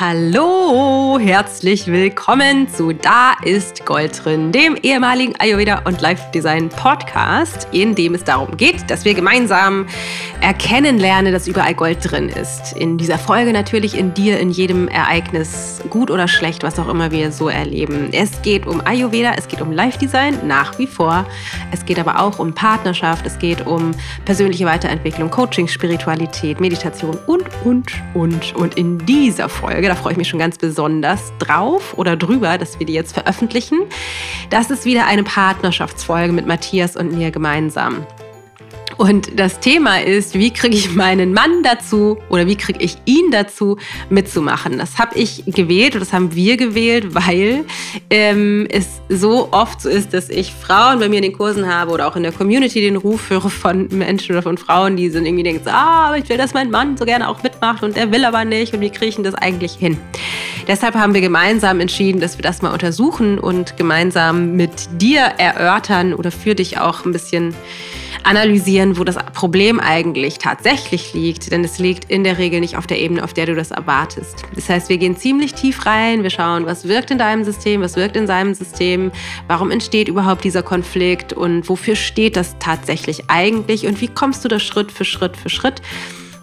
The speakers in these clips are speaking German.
Hallo, herzlich willkommen zu Da ist Gold drin, dem ehemaligen Ayurveda und Life Design Podcast, in dem es darum geht, dass wir gemeinsam erkennen lernen, dass überall Gold drin ist. In dieser Folge natürlich in dir, in jedem Ereignis, gut oder schlecht, was auch immer wir so erleben. Es geht um Ayurveda, es geht um Life Design nach wie vor. Es geht aber auch um Partnerschaft, es geht um persönliche Weiterentwicklung, Coaching, Spiritualität, Meditation und, und, und. Und in dieser Folge. Da freue ich mich schon ganz besonders drauf oder drüber, dass wir die jetzt veröffentlichen. Das ist wieder eine Partnerschaftsfolge mit Matthias und mir gemeinsam. Und das Thema ist, wie kriege ich meinen Mann dazu oder wie kriege ich ihn dazu mitzumachen? Das habe ich gewählt oder das haben wir gewählt, weil ähm, es so oft so ist, dass ich Frauen bei mir in den Kursen habe oder auch in der Community den Ruf höre von Menschen oder von Frauen, die sind irgendwie denken, ah, aber ich will, dass mein Mann so gerne auch mitmacht und er will aber nicht und wie kriege ich das eigentlich hin? Deshalb haben wir gemeinsam entschieden, dass wir das mal untersuchen und gemeinsam mit dir erörtern oder für dich auch ein bisschen analysieren, wo das Problem eigentlich tatsächlich liegt. Denn es liegt in der Regel nicht auf der Ebene, auf der du das erwartest. Das heißt, wir gehen ziemlich tief rein, wir schauen, was wirkt in deinem System, was wirkt in seinem System, warum entsteht überhaupt dieser Konflikt und wofür steht das tatsächlich eigentlich und wie kommst du da Schritt für Schritt für Schritt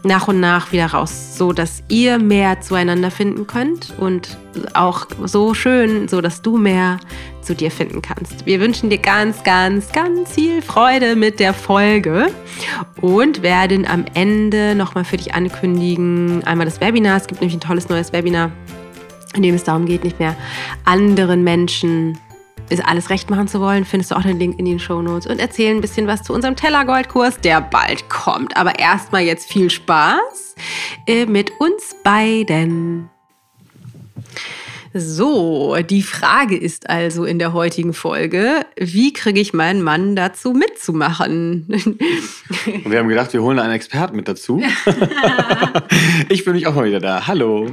nach und nach wieder raus, so dass ihr mehr zueinander finden könnt und auch so schön, so dass du mehr zu dir finden kannst. Wir wünschen dir ganz, ganz, ganz viel Freude mit der Folge und werden am Ende nochmal für dich ankündigen, einmal das Webinar. Es gibt nämlich ein tolles neues Webinar, in dem es darum geht, nicht mehr anderen Menschen alles recht machen zu wollen, findest du auch den Link in den Show Notes und erzählen ein bisschen was zu unserem Tellergoldkurs, der bald kommt. Aber erstmal jetzt viel Spaß äh, mit uns beiden. So, die Frage ist also in der heutigen Folge, wie kriege ich meinen Mann dazu mitzumachen? Und wir haben gedacht, wir holen einen Experten mit dazu. ich bin mich auch mal wieder da. Hallo.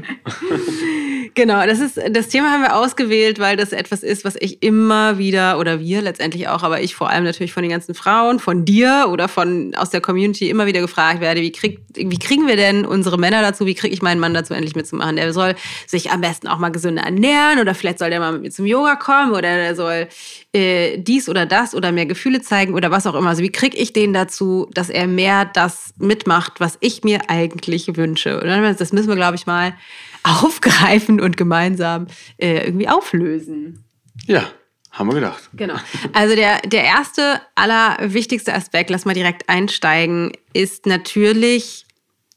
Genau, das ist das Thema haben wir ausgewählt, weil das etwas ist, was ich immer wieder oder wir letztendlich auch, aber ich vor allem natürlich von den ganzen Frauen, von dir oder von aus der Community immer wieder gefragt werde, wie, krieg, wie kriegen wir denn unsere Männer dazu, wie kriege ich meinen Mann dazu endlich mitzumachen? Der soll sich am besten auch mal gesünder ernähren oder vielleicht soll der mal mit mir zum Yoga kommen oder der soll äh, dies oder das oder mehr Gefühle zeigen oder was auch immer. Also wie kriege ich den dazu, dass er mehr das mitmacht, was ich mir eigentlich wünsche? Das müssen wir, glaube ich, mal aufgreifen und gemeinsam äh, irgendwie auflösen. Ja, haben wir gedacht. Genau. Also der, der erste, allerwichtigste Aspekt, lass mal direkt einsteigen, ist natürlich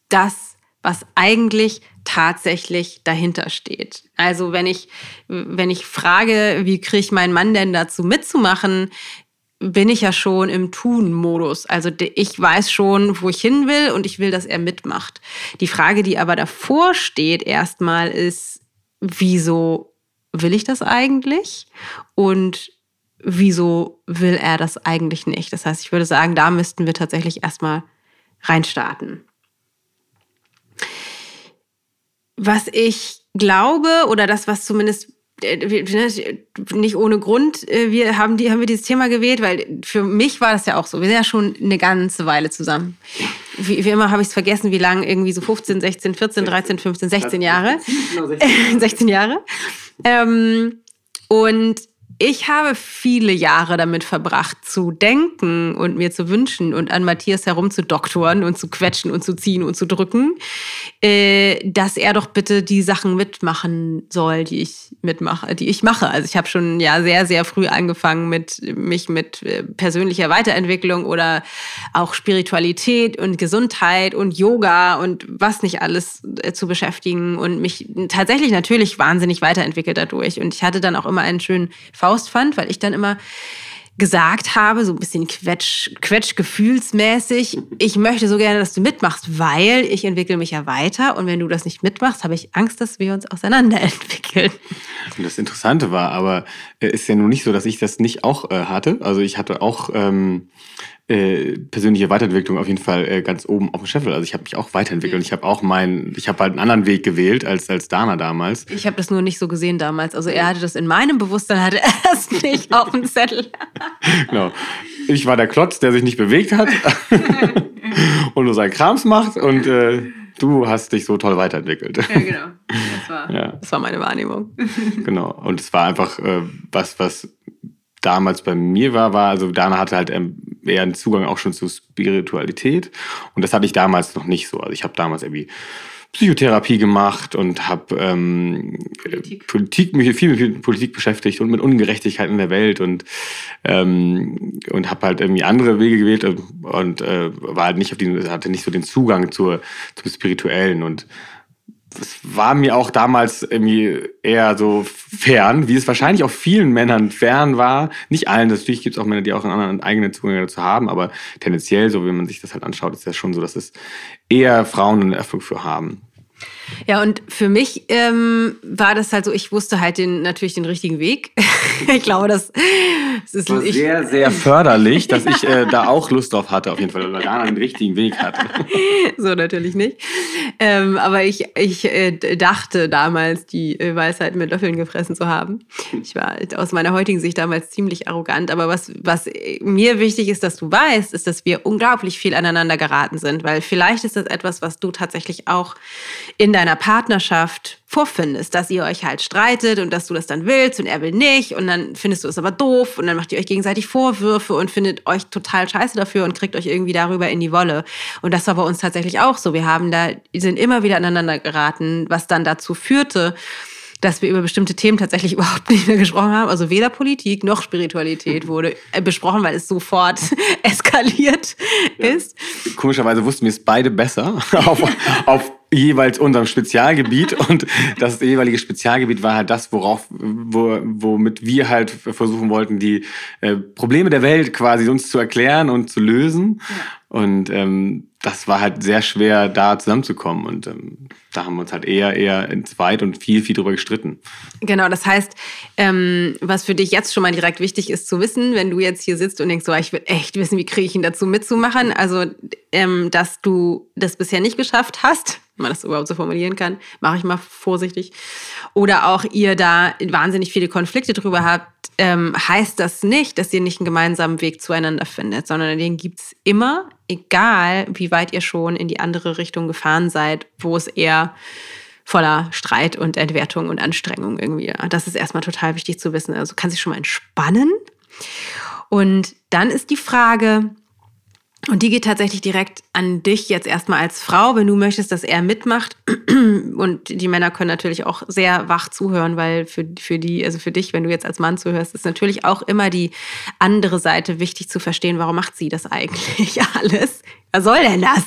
das, was eigentlich tatsächlich dahinter steht. Also wenn ich, wenn ich frage, wie kriege ich meinen Mann denn dazu mitzumachen, bin ich ja schon im Tun-Modus. Also ich weiß schon, wo ich hin will und ich will, dass er mitmacht. Die Frage, die aber davor steht erstmal ist, wieso will ich das eigentlich? Und wieso will er das eigentlich nicht? Das heißt, ich würde sagen, da müssten wir tatsächlich erstmal reinstarten. Was ich glaube oder das, was zumindest nicht ohne Grund, äh, wir haben, die, haben wir dieses Thema gewählt, weil für mich war das ja auch so. Wir sind ja schon eine ganze Weile zusammen. Wie, wie immer habe ich es vergessen, wie lange, irgendwie so 15, 16, 14, 13, 15, 16 Jahre. 16 Jahre. Ähm, und ich habe viele Jahre damit verbracht, zu denken und mir zu wünschen und an Matthias herumzudoktoren und zu quetschen und zu ziehen und zu drücken, äh, dass er doch bitte die Sachen mitmachen soll, die ich mitmache, die ich mache. Also ich habe schon ja sehr, sehr früh angefangen mit mich mit äh, persönlicher Weiterentwicklung oder auch Spiritualität und Gesundheit und Yoga und was nicht alles äh, zu beschäftigen und mich tatsächlich natürlich wahnsinnig weiterentwickelt dadurch. Und ich hatte dann auch immer einen schönen Faust fand, weil ich dann immer gesagt habe, so ein bisschen quetsch, quetsch ich möchte so gerne, dass du mitmachst, weil ich entwickle mich ja weiter und wenn du das nicht mitmachst, habe ich Angst, dass wir uns auseinanderentwickeln. Und das Interessante war aber, äh, ist ja nun nicht so, dass ich das nicht auch äh, hatte. Also ich hatte auch ähm, äh, persönliche Weiterentwicklung auf jeden Fall äh, ganz oben auf dem Scheffel. Also ich habe mich auch weiterentwickelt. Ich habe auch meinen, ich habe halt einen anderen Weg gewählt als, als Dana damals. Ich habe das nur nicht so gesehen damals. Also er hatte das in meinem Bewusstsein, hatte er es nicht auf dem Zettel. genau. Ich war der Klotz, der sich nicht bewegt hat und nur seinen Krams macht und äh, du hast dich so toll weiterentwickelt. Ja, genau. Das war, ja. das war meine Wahrnehmung. Genau. Und es war einfach äh, was, was damals bei mir war, war, also Dana hatte halt ähm, eher einen Zugang auch schon zu Spiritualität. Und das hatte ich damals noch nicht so. Also ich habe damals irgendwie Psychotherapie gemacht und habe ähm, Politik. Politik. mich viel mit Politik beschäftigt und mit Ungerechtigkeit in der Welt und ähm, und habe halt irgendwie andere Wege gewählt und, und äh, war halt nicht auf die hatte nicht so den Zugang zur zum spirituellen und das war mir auch damals irgendwie eher so fern, wie es wahrscheinlich auch vielen Männern fern war. Nicht allen, natürlich gibt es auch Männer, die auch einen anderen eigenen Zugang dazu haben, aber tendenziell, so wie man sich das halt anschaut, ist das schon so, dass es eher Frauen einen Erfolg für haben. Ja, und für mich ähm, war das halt so, ich wusste halt den, natürlich den richtigen Weg. ich glaube, das, das ist war ich, sehr, sehr förderlich, dass ich äh, da auch Lust drauf hatte, auf jeden Fall, weil Dana den richtigen Weg hatte. so natürlich nicht. Ähm, aber ich, ich äh, dachte damals, die äh, Weisheit mit Löffeln gefressen zu haben. Ich war aus meiner heutigen Sicht damals ziemlich arrogant. Aber was, was mir wichtig ist, dass du weißt, ist, dass wir unglaublich viel aneinander geraten sind. Weil vielleicht ist das etwas, was du tatsächlich auch in deiner Partnerschaft vorfindest, dass ihr euch halt streitet und dass du das dann willst und er will nicht und dann findest du es aber doof und dann macht ihr euch gegenseitig Vorwürfe und findet euch total scheiße dafür und kriegt euch irgendwie darüber in die Wolle. Und das war bei uns tatsächlich auch so. Wir haben da, sind immer wieder aneinander geraten, was dann dazu führte, dass wir über bestimmte Themen tatsächlich überhaupt nicht mehr gesprochen haben. Also weder Politik noch Spiritualität wurde äh, besprochen, weil es sofort eskaliert ja. ist. Komischerweise wussten wir es beide besser auf, auf jeweils unserem Spezialgebiet und das jeweilige Spezialgebiet war halt das, worauf, wo, womit wir halt versuchen wollten, die äh, Probleme der Welt quasi uns zu erklären und zu lösen. Ja. Und ähm, das war halt sehr schwer, da zusammenzukommen. Und ähm, da haben wir uns halt eher, eher in zweit und viel, viel drüber gestritten. Genau, das heißt, ähm, was für dich jetzt schon mal direkt wichtig ist zu wissen, wenn du jetzt hier sitzt und denkst, so, ich will echt wissen, wie kriege ich ihn dazu mitzumachen. Also, ähm, dass du das bisher nicht geschafft hast, man das überhaupt so formulieren kann, mache ich mal vorsichtig. Oder auch ihr da wahnsinnig viele Konflikte drüber habt, ähm, heißt das nicht, dass ihr nicht einen gemeinsamen Weg zueinander findet, sondern den gibt es immer, egal wie weit ihr schon in die andere Richtung gefahren seid, wo es eher voller Streit und Entwertung und Anstrengung irgendwie. Das ist erstmal total wichtig zu wissen. Also kann sich schon mal entspannen. Und dann ist die Frage, und die geht tatsächlich direkt an dich jetzt erstmal als Frau, wenn du möchtest, dass er mitmacht. Und die Männer können natürlich auch sehr wach zuhören, weil für, für die, also für dich, wenn du jetzt als Mann zuhörst, ist natürlich auch immer die andere Seite wichtig zu verstehen, warum macht sie das eigentlich alles? Was soll denn das?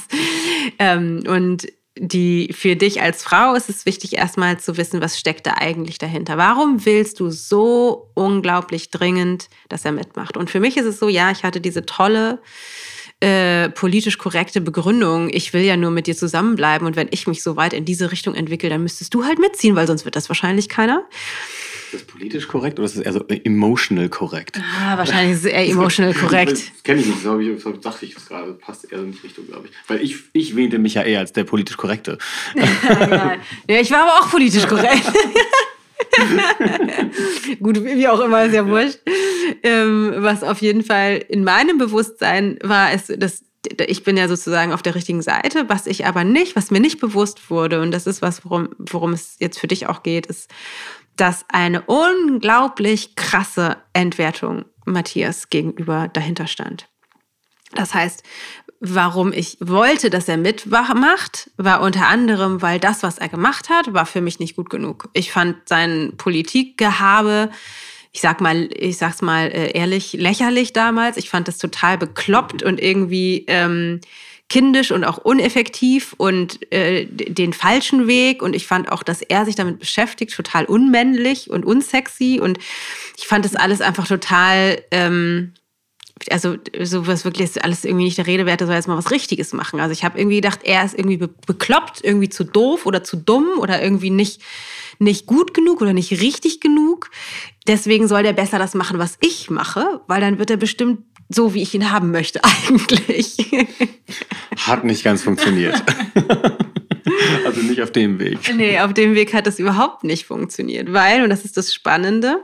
Ähm, und die für dich als Frau ist es wichtig, erstmal zu wissen, was steckt da eigentlich dahinter. Warum willst du so unglaublich dringend, dass er mitmacht? Und für mich ist es so, ja, ich hatte diese tolle äh, politisch korrekte Begründung, ich will ja nur mit dir zusammenbleiben und wenn ich mich so weit in diese Richtung entwickle, dann müsstest du halt mitziehen, weil sonst wird das wahrscheinlich keiner. Ist das politisch korrekt oder ist das eher so emotional korrekt? Ah, wahrscheinlich ist es eher emotional korrekt. das kenne ich nicht, so, ich, so dachte ich das gerade. Passt eher in die Richtung, glaube ich. Weil ich, ich wähnte mich ja eher als der politisch Korrekte. ja, ich war aber auch politisch korrekt. Gut, wie auch immer, ist ja wurscht. Ähm, was auf jeden Fall in meinem Bewusstsein war, ist, dass ich bin ja sozusagen auf der richtigen Seite, was ich aber nicht, was mir nicht bewusst wurde, und das ist was, worum, worum es jetzt für dich auch geht, ist, dass eine unglaublich krasse Entwertung Matthias gegenüber dahinter stand. Das heißt, warum ich wollte, dass er mitmacht, war unter anderem, weil das, was er gemacht hat, war für mich nicht gut genug. Ich fand sein Politikgehabe, ich sag mal, ich sag's mal äh, ehrlich, lächerlich damals. Ich fand das total bekloppt und irgendwie ähm, kindisch und auch uneffektiv und äh, den falschen Weg. Und ich fand auch, dass er sich damit beschäftigt, total unmännlich und unsexy. Und ich fand das alles einfach total ähm, also sowas wirklich alles irgendwie nicht der Rede wert, er soll jetzt mal was Richtiges machen. Also ich habe irgendwie gedacht, er ist irgendwie bekloppt, irgendwie zu doof oder zu dumm oder irgendwie nicht, nicht gut genug oder nicht richtig genug. Deswegen soll der besser das machen, was ich mache, weil dann wird er bestimmt so, wie ich ihn haben möchte eigentlich. Hat nicht ganz funktioniert. also nicht auf dem Weg. Nee, auf dem Weg hat es überhaupt nicht funktioniert, weil, und das ist das Spannende,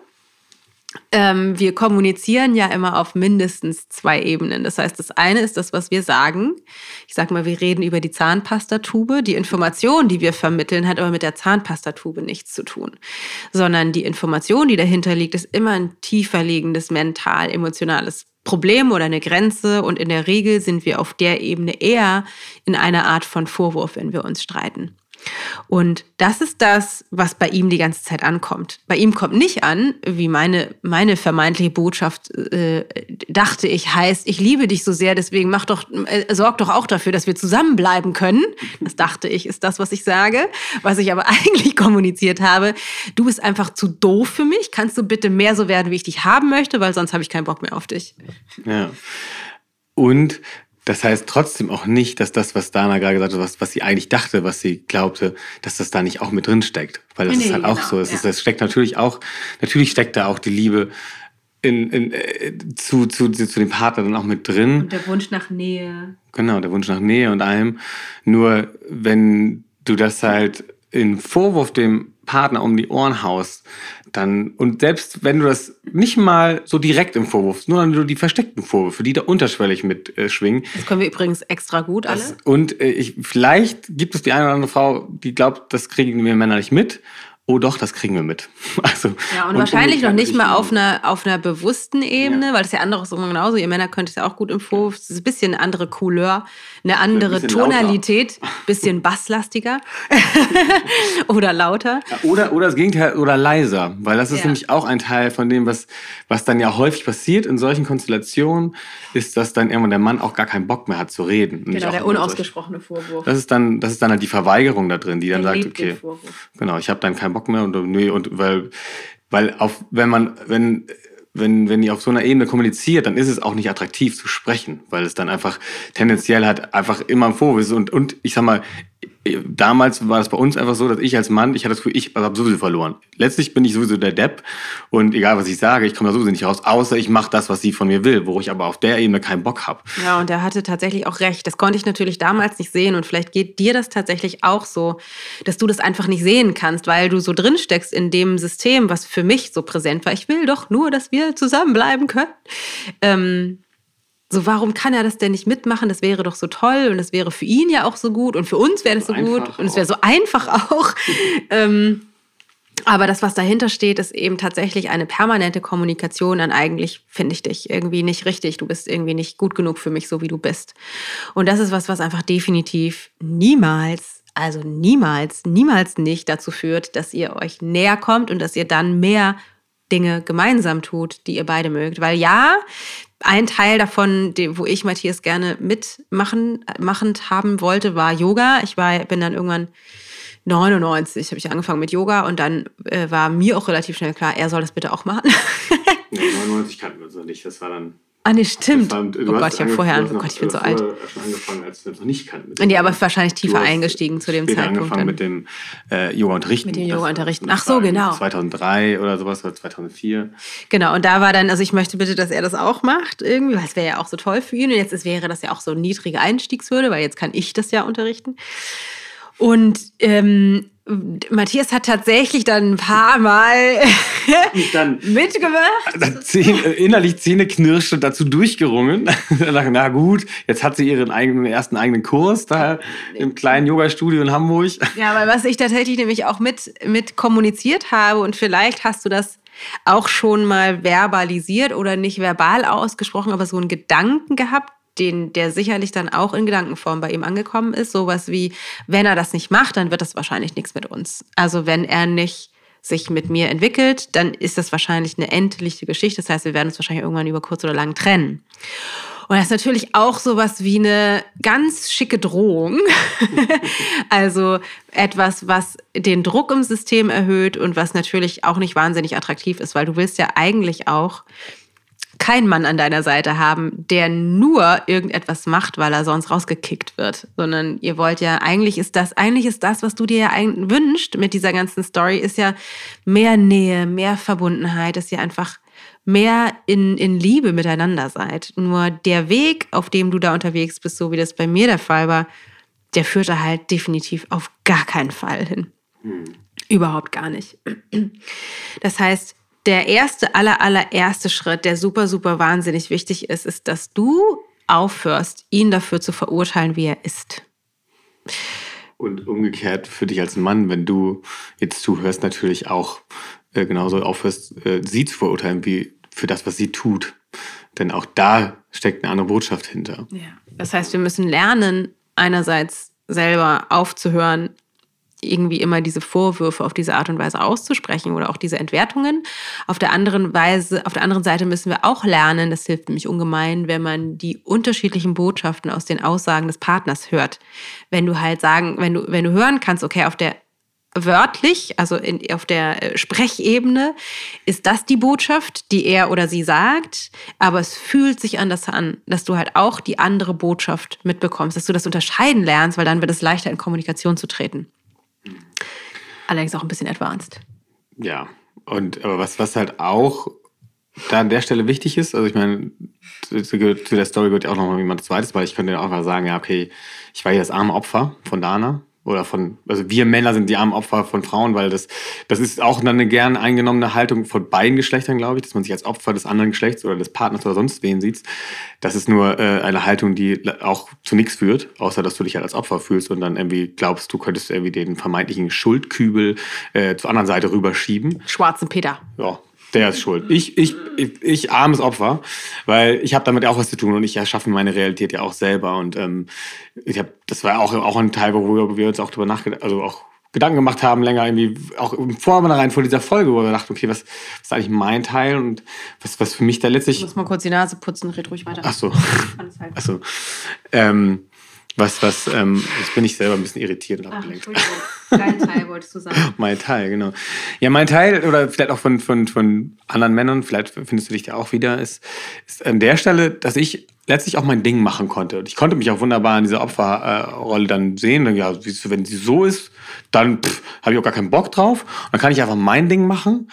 ähm, wir kommunizieren ja immer auf mindestens zwei Ebenen. Das heißt, das eine ist das, was wir sagen. Ich sag mal, wir reden über die Zahnpastatube. Die Information, die wir vermitteln, hat aber mit der Zahnpastatube nichts zu tun, sondern die Information, die dahinter liegt, ist immer ein tiefer liegendes mental-emotionales Problem oder eine Grenze und in der Regel sind wir auf der Ebene eher in einer Art von Vorwurf, wenn wir uns streiten. Und das ist das, was bei ihm die ganze Zeit ankommt. Bei ihm kommt nicht an, wie meine, meine vermeintliche Botschaft äh, dachte ich, heißt, ich liebe dich so sehr, deswegen mach doch, äh, sorg doch auch dafür, dass wir zusammenbleiben können. Das dachte ich, ist das, was ich sage. Was ich aber eigentlich kommuniziert habe, du bist einfach zu doof für mich. Kannst du bitte mehr so werden, wie ich dich haben möchte, weil sonst habe ich keinen Bock mehr auf dich. Ja. Und das heißt trotzdem auch nicht, dass das, was Dana gerade gesagt hat, was, was sie eigentlich dachte, was sie glaubte, dass das da nicht auch mit drin steckt. Weil das nee, ist halt genau, auch so. Es ja. ist, steckt natürlich auch, natürlich steckt da auch die Liebe in, in, äh, zu, zu, zu dem Partner dann auch mit drin. Und der Wunsch nach Nähe. Genau, der Wunsch nach Nähe und allem. Nur wenn du das halt in Vorwurf dem Partner um die Ohren haust, dann, und selbst wenn du das nicht mal so direkt im Vorwurf, nur nur die versteckten Vorwürfe, die da unterschwellig mitschwingen. Äh, das können wir übrigens extra gut alle. Das, und äh, ich, vielleicht gibt es die eine oder andere Frau, die glaubt, das kriegen wir Männer nicht mit oh doch, das kriegen wir mit. Also, ja, und, und wahrscheinlich noch nicht mal auf einer, auf einer bewussten Ebene, ja. weil das ja andere ist immer genauso. Ihr Männer könnt es ja auch gut im Vorwurf. Es ist ein bisschen eine andere Couleur, eine andere ein Tonalität, ein bisschen basslastiger oder lauter. Oder, oder das Gegenteil, oder leiser, weil das ist ja. nämlich auch ein Teil von dem, was, was dann ja häufig passiert in solchen Konstellationen, ist, dass dann irgendwann der Mann auch gar keinen Bock mehr hat zu reden. Genau, der unausgesprochene Vorwurf. Das ist, dann, das ist dann halt die Verweigerung da drin, die dann der sagt, okay, genau, ich habe dann keinen Bock mehr und nee, und weil, weil auf, wenn man, wenn, wenn, wenn ihr auf so einer Ebene kommuniziert, dann ist es auch nicht attraktiv zu sprechen, weil es dann einfach tendenziell halt einfach immer ein Vorwurf ist. Und, und ich sag mal, damals war es bei uns einfach so, dass ich als Mann, ich hatte das Gefühl, ich habe sowieso verloren. Letztlich bin ich sowieso der Depp und egal was ich sage, ich komme da sowieso nicht raus, außer ich mache das, was sie von mir will, wo ich aber auf der Ebene keinen Bock habe. Ja, und er hatte tatsächlich auch recht. Das konnte ich natürlich damals nicht sehen und vielleicht geht dir das tatsächlich auch so, dass du das einfach nicht sehen kannst, weil du so drin steckst in dem System, was für mich so präsent war. Ich will doch nur, dass wir zusammenbleiben können. Ähm, so, warum kann er das denn nicht mitmachen? Das wäre doch so toll und das wäre für ihn ja auch so gut und für uns wäre das so, so gut und es wäre so einfach auch. ähm, aber das, was dahinter steht, ist eben tatsächlich eine permanente Kommunikation an eigentlich finde ich dich irgendwie nicht richtig. Du bist irgendwie nicht gut genug für mich, so wie du bist. Und das ist was, was einfach definitiv niemals, also niemals, niemals nicht dazu führt, dass ihr euch näher kommt und dass ihr dann mehr Dinge gemeinsam tut, die ihr beide mögt. Weil ja, ein Teil davon, wo ich Matthias gerne mitmachen machend haben wollte, war Yoga. Ich war, bin dann irgendwann 99 habe ich angefangen mit Yoga und dann äh, war mir auch relativ schnell klar, er soll das bitte auch machen. ja, 99 kannten wir uns noch nicht. Das war dann Ah, nee, stimmt. War, oh Gott, ich habe vorher, oh Gott, ich bin so alt. angefangen, als wir noch nicht kannten. Nee, aber wahrscheinlich tiefer eingestiegen zu dem Zeitpunkt. angefangen dann. mit dem äh, Yoga-Unterrichten. Mit dem Yoga-Unterrichten. Ach so, genau. 2003 oder sowas, oder 2004. Genau, und da war dann, also ich möchte bitte, dass er das auch macht irgendwie, weil es wäre ja auch so toll für ihn. Und jetzt ist, wäre das ja auch so eine niedrige Einstiegshürde, weil jetzt kann ich das ja unterrichten. Und ähm, Matthias hat tatsächlich dann ein paar Mal dann mitgemacht. Zähne, innerlich Zähneknirschend dazu durchgerungen. Na gut, jetzt hat sie ihren eigenen ersten eigenen Kurs da im kleinen Yoga-Studio in Hamburg. Ja, weil was ich tatsächlich nämlich auch mit, mit kommuniziert habe und vielleicht hast du das auch schon mal verbalisiert oder nicht verbal ausgesprochen, aber so einen Gedanken gehabt, den, der sicherlich dann auch in Gedankenform bei ihm angekommen ist. Sowas wie, wenn er das nicht macht, dann wird das wahrscheinlich nichts mit uns. Also wenn er nicht sich mit mir entwickelt, dann ist das wahrscheinlich eine endliche Geschichte. Das heißt, wir werden uns wahrscheinlich irgendwann über kurz oder lang trennen. Und das ist natürlich auch sowas wie eine ganz schicke Drohung. also etwas, was den Druck im System erhöht und was natürlich auch nicht wahnsinnig attraktiv ist, weil du willst ja eigentlich auch keinen Mann an deiner Seite haben, der nur irgendetwas macht, weil er sonst rausgekickt wird, sondern ihr wollt ja, eigentlich ist das, eigentlich ist das, was du dir ja wünscht mit dieser ganzen Story, ist ja mehr Nähe, mehr Verbundenheit, dass ihr einfach mehr in, in Liebe miteinander seid. Nur der Weg, auf dem du da unterwegs bist, so wie das bei mir der Fall war, der führt da halt definitiv auf gar keinen Fall hin. Hm. Überhaupt gar nicht. Das heißt, der erste, aller, allererste Schritt, der super, super wahnsinnig wichtig ist, ist, dass du aufhörst, ihn dafür zu verurteilen, wie er ist. Und umgekehrt für dich als Mann, wenn du jetzt zuhörst, natürlich auch äh, genauso aufhörst, äh, sie zu verurteilen, wie für das, was sie tut. Denn auch da steckt eine andere Botschaft hinter. Ja. Das heißt, wir müssen lernen, einerseits selber aufzuhören, irgendwie immer diese Vorwürfe auf diese Art und Weise auszusprechen oder auch diese Entwertungen. Auf der anderen Weise, auf der anderen Seite müssen wir auch lernen, das hilft nämlich ungemein, wenn man die unterschiedlichen Botschaften aus den Aussagen des Partners hört. Wenn du halt sagen, wenn du, wenn du hören kannst, okay, auf der wörtlich, also in, auf der äh, Sprechebene, ist das die Botschaft, die er oder sie sagt, aber es fühlt sich anders an, dass du halt auch die andere Botschaft mitbekommst, dass du das unterscheiden lernst, weil dann wird es leichter in Kommunikation zu treten. Allerdings auch ein bisschen advanced. Ja, und aber was, was halt auch da an der Stelle wichtig ist, also ich meine, zu, zu der Story wird ja auch noch mal jemand zweites, weil ich könnte ja auch mal sagen, ja, okay, ich war hier das arme Opfer von Dana, oder von, also wir Männer sind die armen Opfer von Frauen, weil das, das ist auch eine gern eingenommene Haltung von beiden Geschlechtern, glaube ich, dass man sich als Opfer des anderen Geschlechts oder des Partners oder sonst wen sieht. Das ist nur äh, eine Haltung, die auch zu nichts führt, außer dass du dich halt als Opfer fühlst und dann irgendwie glaubst, du könntest irgendwie den vermeintlichen Schuldkübel äh, zur anderen Seite rüberschieben. Schwarzen Peter. Ja, der ist schuld. Ich, ich, ich, ich armes Opfer, weil ich habe damit auch was zu tun und ich erschaffe meine Realität ja auch selber. Und ähm, ich habe, das war auch, auch ein Teil, wo wir uns auch drüber nachgedacht, also auch Gedanken gemacht haben, länger irgendwie, auch im Vorhinein vor dieser Folge, wo wir dachten, okay, was, was ist eigentlich mein Teil und was, was für mich da letztlich. Ich muss mal kurz die Nase putzen, red ruhig weiter. Ach so. Ach so. Ähm, was, was, ähm, jetzt bin ich selber ein bisschen irritiert und abgelenkt. Dein Teil wolltest du sagen. mein Teil, genau. Ja, mein Teil, oder vielleicht auch von, von, von anderen Männern, vielleicht findest du dich da auch wieder, ist, ist an der Stelle, dass ich letztlich auch mein Ding machen konnte. Und ich konnte mich auch wunderbar in dieser Opferrolle dann sehen. Ja, wenn sie so ist, dann habe ich auch gar keinen Bock drauf. Und dann kann ich einfach mein Ding machen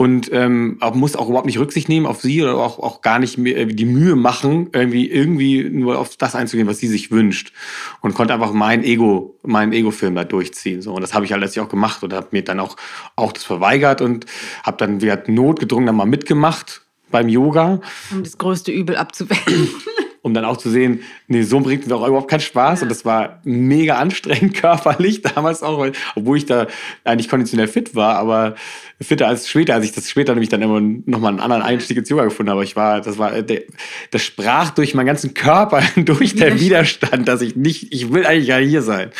und ähm, muss auch überhaupt nicht Rücksicht nehmen auf sie oder auch, auch gar nicht mehr die Mühe machen, irgendwie, irgendwie nur auf das einzugehen, was sie sich wünscht. Und konnte einfach mein Ego, meinen Ego-Film da durchziehen. So. Und das habe ich halt letztlich auch gemacht und habe mir dann auch, auch das verweigert und habe dann wieder notgedrungen dann mal mitgemacht beim Yoga. Um das größte Übel abzuwenden. um dann auch zu sehen, nee, so bringt mir auch überhaupt keinen Spaß. Und das war mega anstrengend körperlich damals auch, weil, obwohl ich da eigentlich konditionell fit war, aber fitter als später, als ich das später nämlich dann immer nochmal einen anderen Einstieg ins Yoga gefunden habe. Ich war, das war, der, das sprach durch meinen ganzen Körper, durch der Widerstand, dass ich nicht, ich will eigentlich ja hier sein.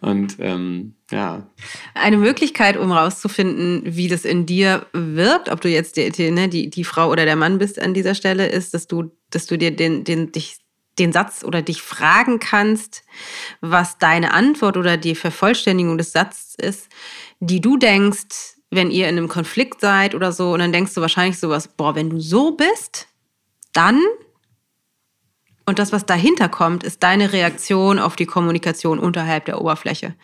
Und ähm, ja. Eine Möglichkeit, um rauszufinden, wie das in dir wirkt, ob du jetzt die, ne, die, die Frau oder der Mann bist an dieser Stelle, ist, dass du, dass du dir den, den, dich, den Satz oder dich fragen kannst, was deine Antwort oder die Vervollständigung des Satzes ist, die du denkst, wenn ihr in einem Konflikt seid oder so, und dann denkst du wahrscheinlich sowas, boah, wenn du so bist, dann und das, was dahinter kommt, ist deine Reaktion auf die Kommunikation unterhalb der Oberfläche.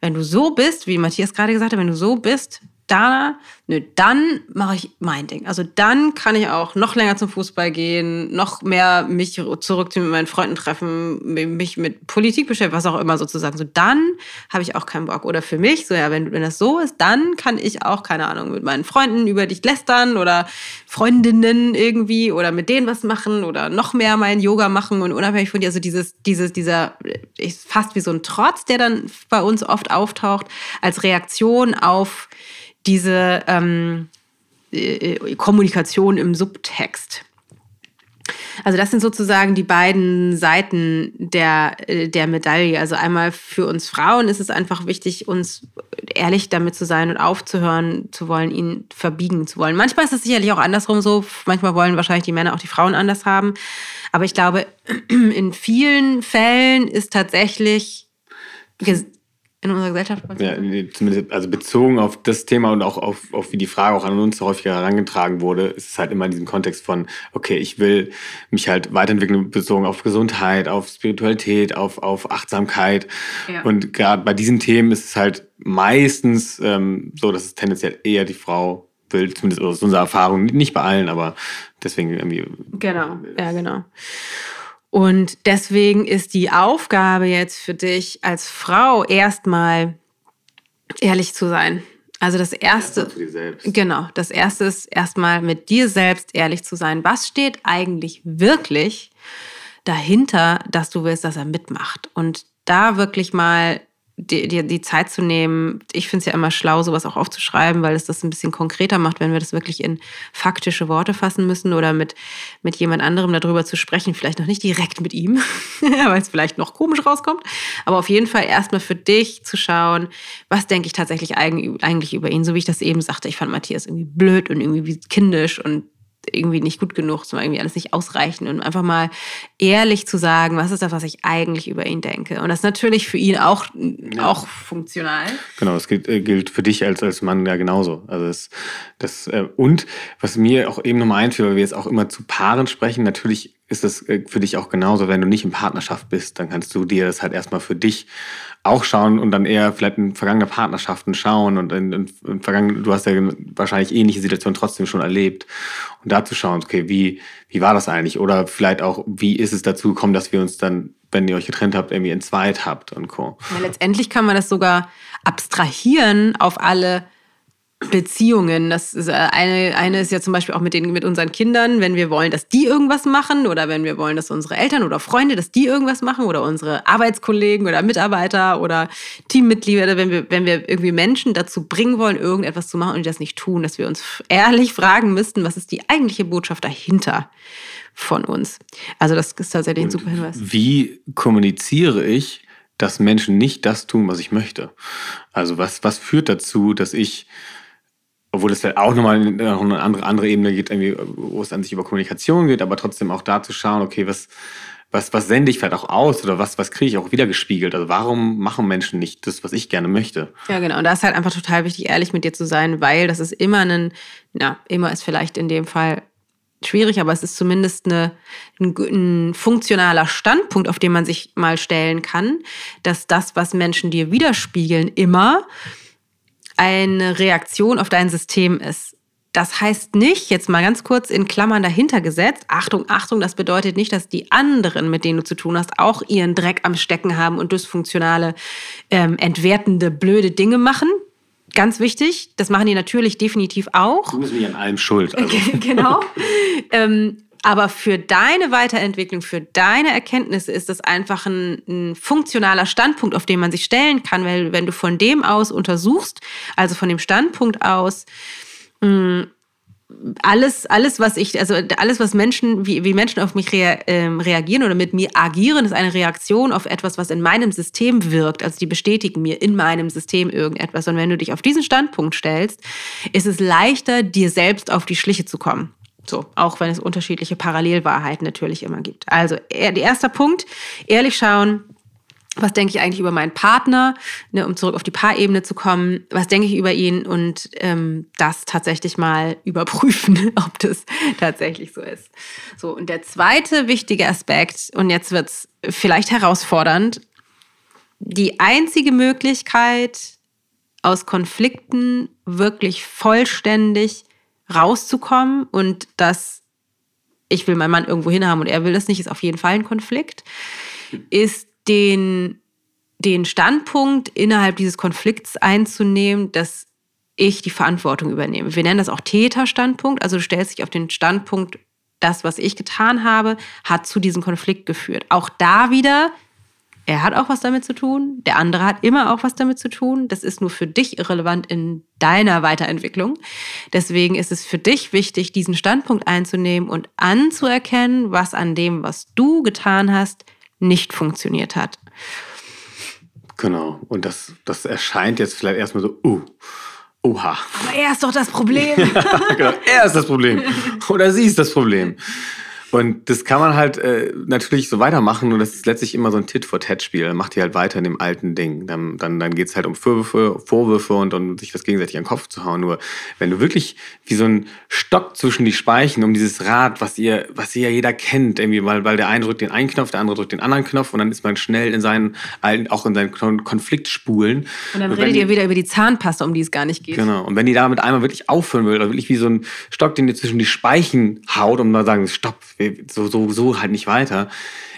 Wenn du so bist, wie Matthias gerade gesagt hat, wenn du so bist, da, nö, dann mache ich mein Ding. Also dann kann ich auch noch länger zum Fußball gehen, noch mehr mich zurückziehen mit meinen Freunden treffen, mich mit Politik beschäftigen, was auch immer sozusagen. So dann habe ich auch keinen Bock. Oder für mich, so ja, wenn, wenn das so ist, dann kann ich auch, keine Ahnung, mit meinen Freunden über dich lästern oder Freundinnen irgendwie oder mit denen was machen oder noch mehr mein Yoga machen und unabhängig von dir, also dieses, dieses, dieser, fast wie so ein Trotz, der dann bei uns oft auftaucht, als Reaktion auf diese ähm, äh, Kommunikation im Subtext. Also das sind sozusagen die beiden Seiten der, äh, der Medaille. Also einmal für uns Frauen ist es einfach wichtig, uns ehrlich damit zu sein und aufzuhören zu wollen, ihn verbiegen zu wollen. Manchmal ist es sicherlich auch andersrum so. Manchmal wollen wahrscheinlich die Männer auch die Frauen anders haben. Aber ich glaube, in vielen Fällen ist tatsächlich in unserer Gesellschaft? Ja, zumindest also bezogen auf das Thema und auch auf, auf wie die Frage auch an uns häufiger herangetragen wurde, ist es halt immer in diesem Kontext von, okay, ich will mich halt weiterentwickeln bezogen auf Gesundheit, auf Spiritualität, auf, auf Achtsamkeit. Ja. Und gerade bei diesen Themen ist es halt meistens ähm, so, dass es tendenziell eher die Frau will, zumindest aus unserer Erfahrung, nicht bei allen, aber deswegen irgendwie. Genau, ja, genau. Und deswegen ist die Aufgabe jetzt für dich als Frau erstmal ehrlich zu sein. Also das erste, genau, das erste ist erstmal mit dir selbst ehrlich zu sein. Was steht eigentlich wirklich dahinter, dass du willst, dass er mitmacht? Und da wirklich mal dir die, die Zeit zu nehmen. Ich finde es ja immer schlau, sowas auch aufzuschreiben, weil es das ein bisschen konkreter macht, wenn wir das wirklich in faktische Worte fassen müssen oder mit, mit jemand anderem darüber zu sprechen. Vielleicht noch nicht direkt mit ihm, weil es vielleicht noch komisch rauskommt. Aber auf jeden Fall erstmal für dich zu schauen, was denke ich tatsächlich eigentlich über ihn. So wie ich das eben sagte, ich fand Matthias irgendwie blöd und irgendwie kindisch und irgendwie nicht gut genug, war irgendwie alles nicht ausreichend und einfach mal ehrlich zu sagen, was ist das, was ich eigentlich über ihn denke. Und das ist natürlich für ihn auch, ja. auch funktional. Genau, das gilt, äh, gilt, für dich als, als Mann ja genauso. Also das, das, äh, und was mir auch eben nochmal einfällt, weil wir jetzt auch immer zu Paaren sprechen, natürlich ist das äh, für dich auch genauso, wenn du nicht in Partnerschaft bist, dann kannst du dir das halt erstmal für dich auch schauen und dann eher vielleicht in vergangene Partnerschaften schauen und in, in, in vergangenen, du hast ja wahrscheinlich ähnliche Situationen trotzdem schon erlebt und da zu schauen, okay, wie, wie war das eigentlich? Oder vielleicht auch, wie ist es dazu gekommen, dass wir uns dann, wenn ihr euch getrennt habt, irgendwie entzweit habt und Co. Ja, letztendlich kann man das sogar abstrahieren auf alle Beziehungen. Das ist äh, eine, eine ist ja zum Beispiel auch mit, den, mit unseren Kindern, wenn wir wollen, dass die irgendwas machen oder wenn wir wollen, dass unsere Eltern oder Freunde, dass die irgendwas machen oder unsere Arbeitskollegen oder Mitarbeiter oder Teammitglieder, wenn wir, wenn wir irgendwie Menschen dazu bringen wollen, irgendetwas zu machen und die das nicht tun, dass wir uns ehrlich fragen müssten, was ist die eigentliche Botschaft dahinter von uns. Also das ist tatsächlich ein super Hinweis. Wie kommuniziere ich, dass Menschen nicht das tun, was ich möchte? Also was, was führt dazu, dass ich obwohl es ja auch nochmal in eine andere, andere Ebene geht, irgendwie, wo es an sich über Kommunikation geht, aber trotzdem auch da zu schauen, okay, was, was, was sende ich vielleicht auch aus oder was, was kriege ich auch wieder gespiegelt? Also warum machen Menschen nicht das, was ich gerne möchte? Ja, genau. Und da ist halt einfach total wichtig, ehrlich mit dir zu sein, weil das ist immer ein, na, immer ist vielleicht in dem Fall schwierig, aber es ist zumindest eine, ein, ein, funktionaler Standpunkt, auf den man sich mal stellen kann, dass das, was Menschen dir widerspiegeln, immer eine Reaktion auf dein System ist. Das heißt nicht, jetzt mal ganz kurz in Klammern dahinter gesetzt, Achtung, Achtung, das bedeutet nicht, dass die anderen, mit denen du zu tun hast, auch ihren Dreck am Stecken haben und dysfunktionale, ähm, entwertende, blöde Dinge machen. Ganz wichtig, das machen die natürlich definitiv auch. Du bist nicht an allem schuld. Also. genau. ähm, aber für deine Weiterentwicklung, für deine Erkenntnisse ist das einfach ein, ein, funktionaler Standpunkt, auf den man sich stellen kann, weil wenn du von dem aus untersuchst, also von dem Standpunkt aus, mh, mm, alles, alles, was ich, also alles, was Menschen, wie, wie Menschen auf mich rea ähm, reagieren oder mit mir agieren, ist eine Reaktion auf etwas, was in meinem System wirkt. Also die bestätigen mir in meinem System irgendetwas. Und wenn du dich auf diesen Standpunkt stellst, ist es leichter, dir selbst auf die Schliche zu kommen. So, auch wenn es unterschiedliche Parallelwahrheiten natürlich immer gibt. Also, der erste Punkt, ehrlich schauen, was denke ich eigentlich über meinen Partner, ne, um zurück auf die Paarebene zu kommen, was denke ich über ihn und ähm, das tatsächlich mal überprüfen, ob das tatsächlich so ist. So, und der zweite wichtige Aspekt, und jetzt wird es vielleicht herausfordernd, die einzige Möglichkeit, aus Konflikten wirklich vollständig rauszukommen und dass ich will meinen Mann irgendwo hin haben und er will das nicht, ist auf jeden Fall ein Konflikt, ist den, den Standpunkt innerhalb dieses Konflikts einzunehmen, dass ich die Verantwortung übernehme. Wir nennen das auch Täterstandpunkt. Also du stellst dich auf den Standpunkt, das, was ich getan habe, hat zu diesem Konflikt geführt. Auch da wieder er hat auch was damit zu tun, der andere hat immer auch was damit zu tun. Das ist nur für dich irrelevant in deiner Weiterentwicklung. Deswegen ist es für dich wichtig, diesen Standpunkt einzunehmen und anzuerkennen, was an dem, was du getan hast, nicht funktioniert hat. Genau. Und das, das erscheint jetzt vielleicht erstmal so, uh, oha. Aber er ist doch das Problem. ja, genau. Er ist das Problem. Oder sie ist das Problem. Und das kann man halt äh, natürlich so weitermachen und das ist letztlich immer so ein Tit-for-Tat-Spiel. Dann macht ihr halt weiter in dem alten Ding. Dann, dann, dann geht es halt um Vorwürfe, Vorwürfe und, und sich das gegenseitig an den Kopf zu hauen. Nur wenn du wirklich wie so ein Stock zwischen die Speichen um dieses Rad, was ihr, was ihr ja jeder kennt, irgendwie, weil, weil der eine drückt den einen Knopf, der andere drückt den anderen Knopf und dann ist man schnell in seinen alten, auch in seinen Konfliktspulen. Und dann und redet ihr wieder über die Zahnpasta, um die es gar nicht geht. Genau. Und wenn ihr damit einmal wirklich aufhören will, oder wirklich wie so ein Stock, den ihr zwischen die Speichen haut, um dann sagen, stopp, so, so, so halt nicht weiter,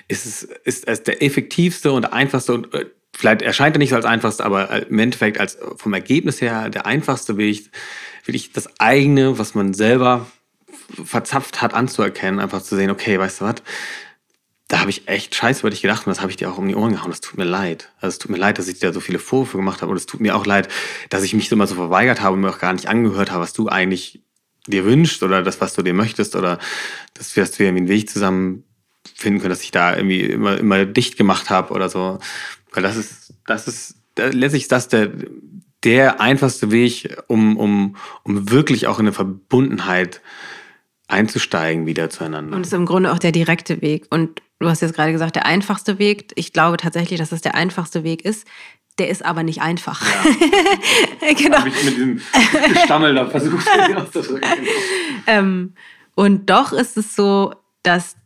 ist es ist es der effektivste und einfachste und äh, vielleicht erscheint er nicht als einfachste, aber im Endeffekt als vom Ergebnis her der einfachste Weg, wirklich das eigene, was man selber verzapft hat, anzuerkennen, einfach zu sehen, okay, weißt du was, da habe ich echt Scheiße über dich gedacht und das habe ich dir auch um die Ohren gehauen. Das tut mir leid. Also es tut mir leid, dass ich dir so viele Vorwürfe gemacht habe und es tut mir auch leid, dass ich mich so immer so verweigert habe und mir auch gar nicht angehört habe, was du eigentlich dir wünschst oder das, was du dir möchtest oder dass wir, dass wir irgendwie einen Weg zusammen finden können, dass ich da irgendwie immer, immer dicht gemacht habe oder so. Weil das ist, das ist, letztlich ist das der, der einfachste Weg, um, um, um wirklich auch in eine Verbundenheit einzusteigen wieder zueinander. Und es ist im Grunde auch der direkte Weg. Und du hast jetzt gerade gesagt, der einfachste Weg. Ich glaube tatsächlich, dass es der einfachste Weg ist. Der ist aber nicht einfach. Ja. genau. Habe ich mit diesem Gestammel da versucht auszudrücken. ähm, und doch ist es so, dass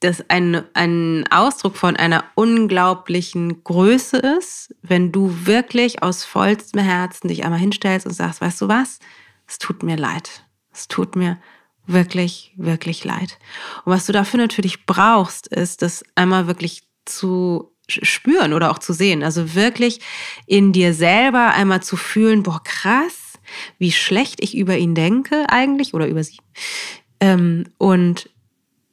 das ein, ein Ausdruck von einer unglaublichen Größe ist, wenn du wirklich aus vollstem Herzen dich einmal hinstellst und sagst, weißt du was, es tut mir leid. Es tut mir wirklich, wirklich leid. Und was du dafür natürlich brauchst, ist, das einmal wirklich zu spüren oder auch zu sehen. Also wirklich in dir selber einmal zu fühlen, boah, krass, wie schlecht ich über ihn denke eigentlich oder über sie. Ähm, und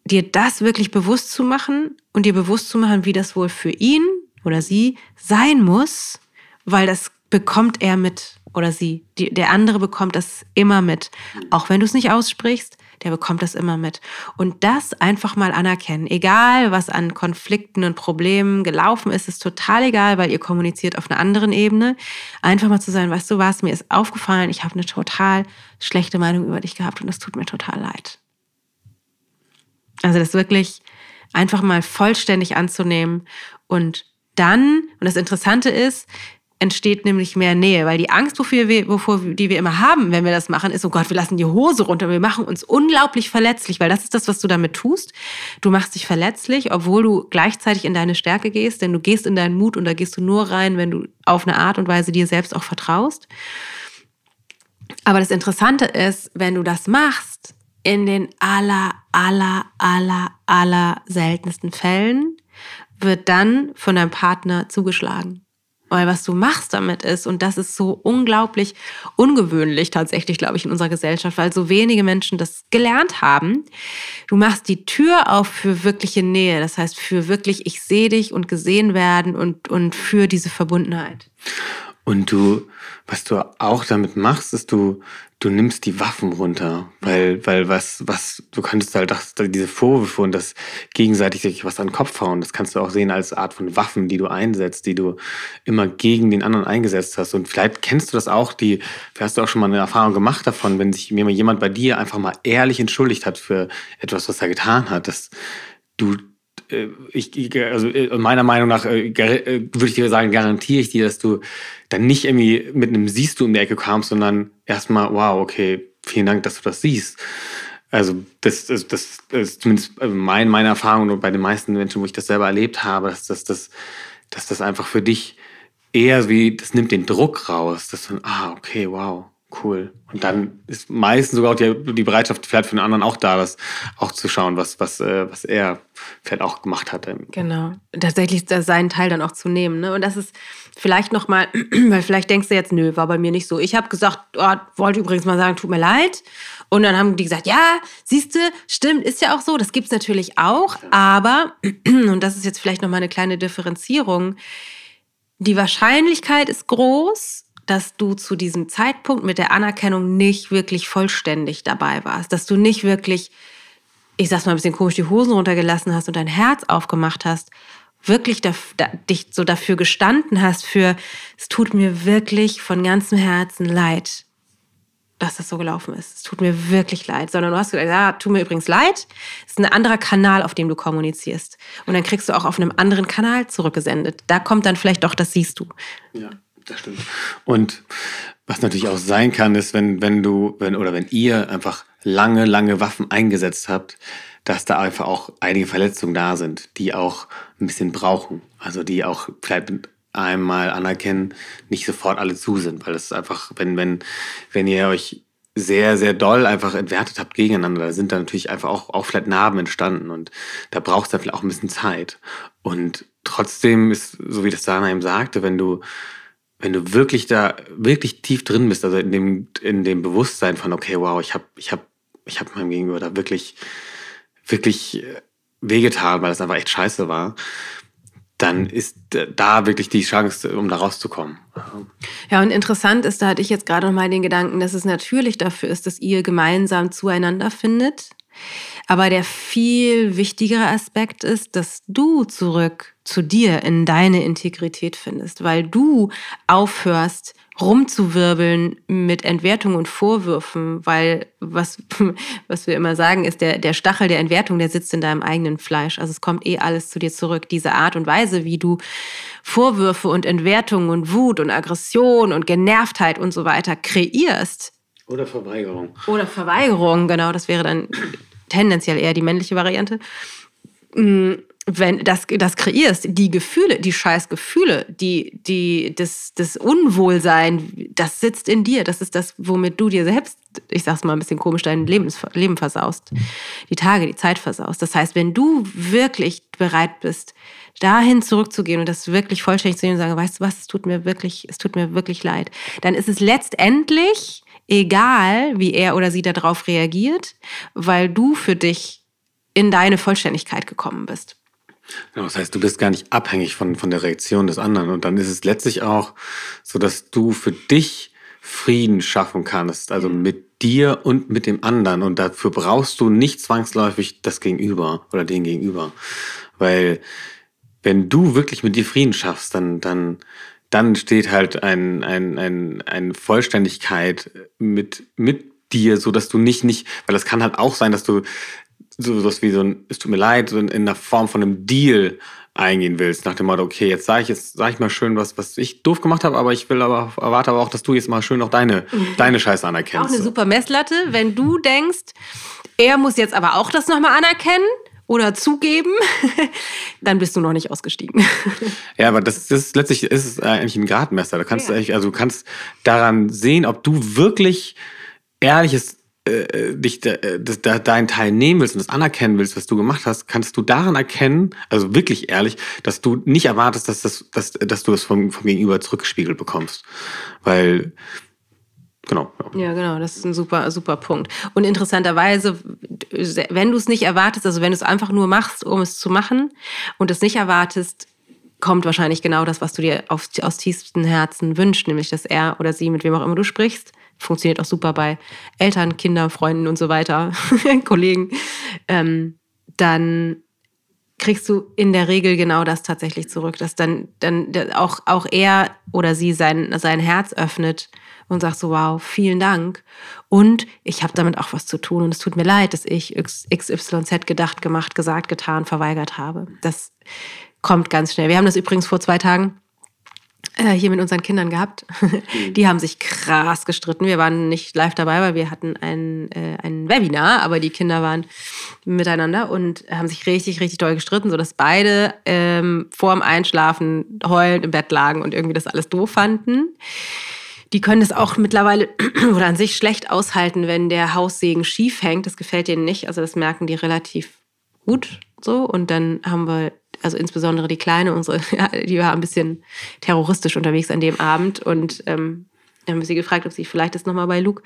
dir das wirklich bewusst zu machen und dir bewusst zu machen, wie das wohl für ihn oder sie sein muss, weil das bekommt er mit oder sie. Die, der andere bekommt das immer mit. Auch wenn du es nicht aussprichst, der bekommt das immer mit. Und das einfach mal anerkennen. Egal, was an Konflikten und Problemen gelaufen ist, ist total egal, weil ihr kommuniziert auf einer anderen Ebene. Einfach mal zu sein, weißt du was, mir ist aufgefallen, ich habe eine total schlechte Meinung über dich gehabt und das tut mir total leid. Also das wirklich einfach mal vollständig anzunehmen und dann, und das Interessante ist, entsteht nämlich mehr Nähe, weil die Angst, wofür wir, wovor, die wir immer haben, wenn wir das machen, ist, oh Gott, wir lassen die Hose runter, wir machen uns unglaublich verletzlich, weil das ist das, was du damit tust. Du machst dich verletzlich, obwohl du gleichzeitig in deine Stärke gehst, denn du gehst in deinen Mut und da gehst du nur rein, wenn du auf eine Art und Weise dir selbst auch vertraust. Aber das Interessante ist, wenn du das machst, in den aller, aller, aller, aller seltensten Fällen wird dann von deinem Partner zugeschlagen. Weil was du machst damit ist, und das ist so unglaublich ungewöhnlich tatsächlich, glaube ich, in unserer Gesellschaft, weil so wenige Menschen das gelernt haben. Du machst die Tür auf für wirkliche Nähe. Das heißt, für wirklich, ich sehe dich und gesehen werden und, und für diese Verbundenheit. Und du, was du auch damit machst, ist, du, du nimmst die Waffen runter, weil, weil was, was, du könntest halt das, diese Vorwürfe und das gegenseitig sich was an den Kopf hauen, das kannst du auch sehen als Art von Waffen, die du einsetzt, die du immer gegen den anderen eingesetzt hast. Und vielleicht kennst du das auch, die, hast du auch schon mal eine Erfahrung gemacht davon, wenn sich jemand bei dir einfach mal ehrlich entschuldigt hat für etwas, was er getan hat, dass du ich, also äh, meiner Meinung nach äh, würde ich dir sagen, garantiere ich dir, dass du dann nicht irgendwie mit einem Siehst du in die Ecke kamst, sondern erstmal, wow, okay, vielen Dank, dass du das siehst. Also das, das, das ist zumindest mein, meine Erfahrung und bei den meisten Menschen, wo ich das selber erlebt habe, dass das, das, dass das einfach für dich eher wie, das nimmt den Druck raus, dass du, ah, okay, wow, cool. Und dann ist meistens sogar auch die, die Bereitschaft vielleicht für den anderen auch da, das auch zu schauen, was, was, äh, was er vielleicht auch gemacht hat. Genau. Tatsächlich seinen Teil dann auch zu nehmen. Ne? Und das ist vielleicht nochmal, weil vielleicht denkst du jetzt, nö, war bei mir nicht so. Ich habe gesagt, oh, wollte übrigens mal sagen, tut mir leid. Und dann haben die gesagt, ja, siehst du, stimmt, ist ja auch so. Das gibt es natürlich auch. Aber, und das ist jetzt vielleicht nochmal eine kleine Differenzierung, die Wahrscheinlichkeit ist groß, dass du zu diesem Zeitpunkt mit der Anerkennung nicht wirklich vollständig dabei warst, dass du nicht wirklich, ich sag's mal ein bisschen komisch, die Hosen runtergelassen hast und dein Herz aufgemacht hast, wirklich da, da, dich so dafür gestanden hast, für es tut mir wirklich von ganzem Herzen leid, dass das so gelaufen ist. Es tut mir wirklich leid. Sondern du hast gesagt, ja, tut mir übrigens leid. Es ist ein anderer Kanal, auf dem du kommunizierst. Und dann kriegst du auch auf einem anderen Kanal zurückgesendet. Da kommt dann vielleicht doch, das siehst du. Ja. Das stimmt. Und was natürlich auch sein kann, ist, wenn, wenn du, wenn, oder wenn ihr einfach lange, lange Waffen eingesetzt habt, dass da einfach auch einige Verletzungen da sind, die auch ein bisschen brauchen. Also die auch vielleicht einmal anerkennen, nicht sofort alle zu sind, weil das ist einfach, wenn, wenn, wenn ihr euch sehr, sehr doll einfach entwertet habt gegeneinander, da sind da natürlich einfach auch, auch vielleicht Narben entstanden und da braucht es dann vielleicht auch ein bisschen Zeit. Und trotzdem ist, so wie das Dana eben sagte, wenn du, wenn du wirklich da, wirklich tief drin bist, also in dem, in dem Bewusstsein von, okay, wow, ich habe ich hab, ich hab meinem Gegenüber da wirklich, wirklich äh, wehgetan, weil es einfach echt scheiße war, dann ist da wirklich die Chance, um da rauszukommen. Ja, und interessant ist, da hatte ich jetzt gerade noch mal den Gedanken, dass es natürlich dafür ist, dass ihr gemeinsam zueinander findet. Aber der viel wichtigere Aspekt ist, dass du zurück zu dir in deine Integrität findest, weil du aufhörst, rumzuwirbeln mit Entwertung und Vorwürfen, weil was, was wir immer sagen, ist, der, der Stachel der Entwertung, der sitzt in deinem eigenen Fleisch. Also es kommt eh alles zu dir zurück. Diese Art und Weise, wie du Vorwürfe und Entwertung und Wut und Aggression und Genervtheit und so weiter kreierst. Oder Verweigerung. Oder Verweigerung, genau, das wäre dann tendenziell eher die männliche Variante mm, wenn das, das kreierst, die Gefühle, die scheiß Gefühle, die, die, das, das Unwohlsein, das sitzt in dir. Das ist das, womit du dir selbst, ich sag's mal ein bisschen komisch, dein Lebens, Leben versaust. Die Tage, die Zeit versaust. Das heißt, wenn du wirklich bereit bist, dahin zurückzugehen und das wirklich vollständig zu nehmen und sagen, weißt du was, es tut mir wirklich, es tut mir wirklich leid, dann ist es letztendlich egal, wie er oder sie darauf reagiert, weil du für dich in deine Vollständigkeit gekommen bist. Genau, das heißt, du bist gar nicht abhängig von, von der Reaktion des anderen. Und dann ist es letztlich auch so, dass du für dich Frieden schaffen kannst, also mit dir und mit dem anderen. Und dafür brauchst du nicht zwangsläufig das Gegenüber oder den Gegenüber. Weil wenn du wirklich mit dir Frieden schaffst, dann, dann, dann steht halt ein, ein, ein, eine Vollständigkeit mit, mit dir, so dass du nicht, nicht, weil das kann halt auch sein, dass du so was wie so ein, es tut mir leid, so in, in der Form von einem Deal eingehen willst, nach dem Motto, okay, jetzt sage ich jetzt sage ich mal schön was, was ich doof gemacht habe, aber ich will aber erwarte aber auch, dass du jetzt mal schön noch deine deine Scheiße anerkennst. Auch eine super Messlatte, wenn du denkst, er muss jetzt aber auch das nochmal anerkennen oder zugeben, dann bist du noch nicht ausgestiegen. ja, aber das, das ist letztlich ist es eigentlich ein Gradmesser. Da kannst ja. du also du kannst daran sehen, ob du wirklich ehrliches äh, dich äh, da, deinen Teil nehmen willst und das anerkennen willst, was du gemacht hast, kannst du daran erkennen, also wirklich ehrlich, dass du nicht erwartest, dass, das, dass, dass du das vom, vom Gegenüber zurückgespiegelt bekommst. Weil Genau. Ja. ja. genau, das ist ein super, super Punkt. Und interessanterweise, wenn du es nicht erwartest, also wenn du es einfach nur machst, um es zu machen und es nicht erwartest, kommt wahrscheinlich genau das, was du dir auf, aus tiefstem Herzen wünschst, nämlich dass er oder sie, mit wem auch immer du sprichst, funktioniert auch super bei Eltern, Kindern, Freunden und so weiter, Kollegen, ähm, dann kriegst du in der Regel genau das tatsächlich zurück, dass dann, dann auch, auch er oder sie sein, sein Herz öffnet und sagt so, wow, vielen Dank. Und ich habe damit auch was zu tun und es tut mir leid, dass ich XYZ gedacht, gemacht, gesagt, getan, verweigert habe. Das kommt ganz schnell. Wir haben das übrigens vor zwei Tagen äh, hier mit unseren Kindern gehabt. Mhm. Die haben sich krass gestritten. Wir waren nicht live dabei, weil wir hatten ein, äh, ein Webinar, aber die Kinder waren miteinander und haben sich richtig, richtig doll gestritten, sodass beide ähm, vorm Einschlafen heulend im Bett lagen und irgendwie das alles doof fanden. Die können es auch mittlerweile oder an sich schlecht aushalten, wenn der Haussegen schief hängt. Das gefällt denen nicht. Also das merken die relativ gut so. Und dann haben wir also insbesondere die Kleine, unsere, die war ein bisschen terroristisch unterwegs an dem Abend und ähm, dann haben wir sie gefragt, ob sie vielleicht das nochmal bei Luke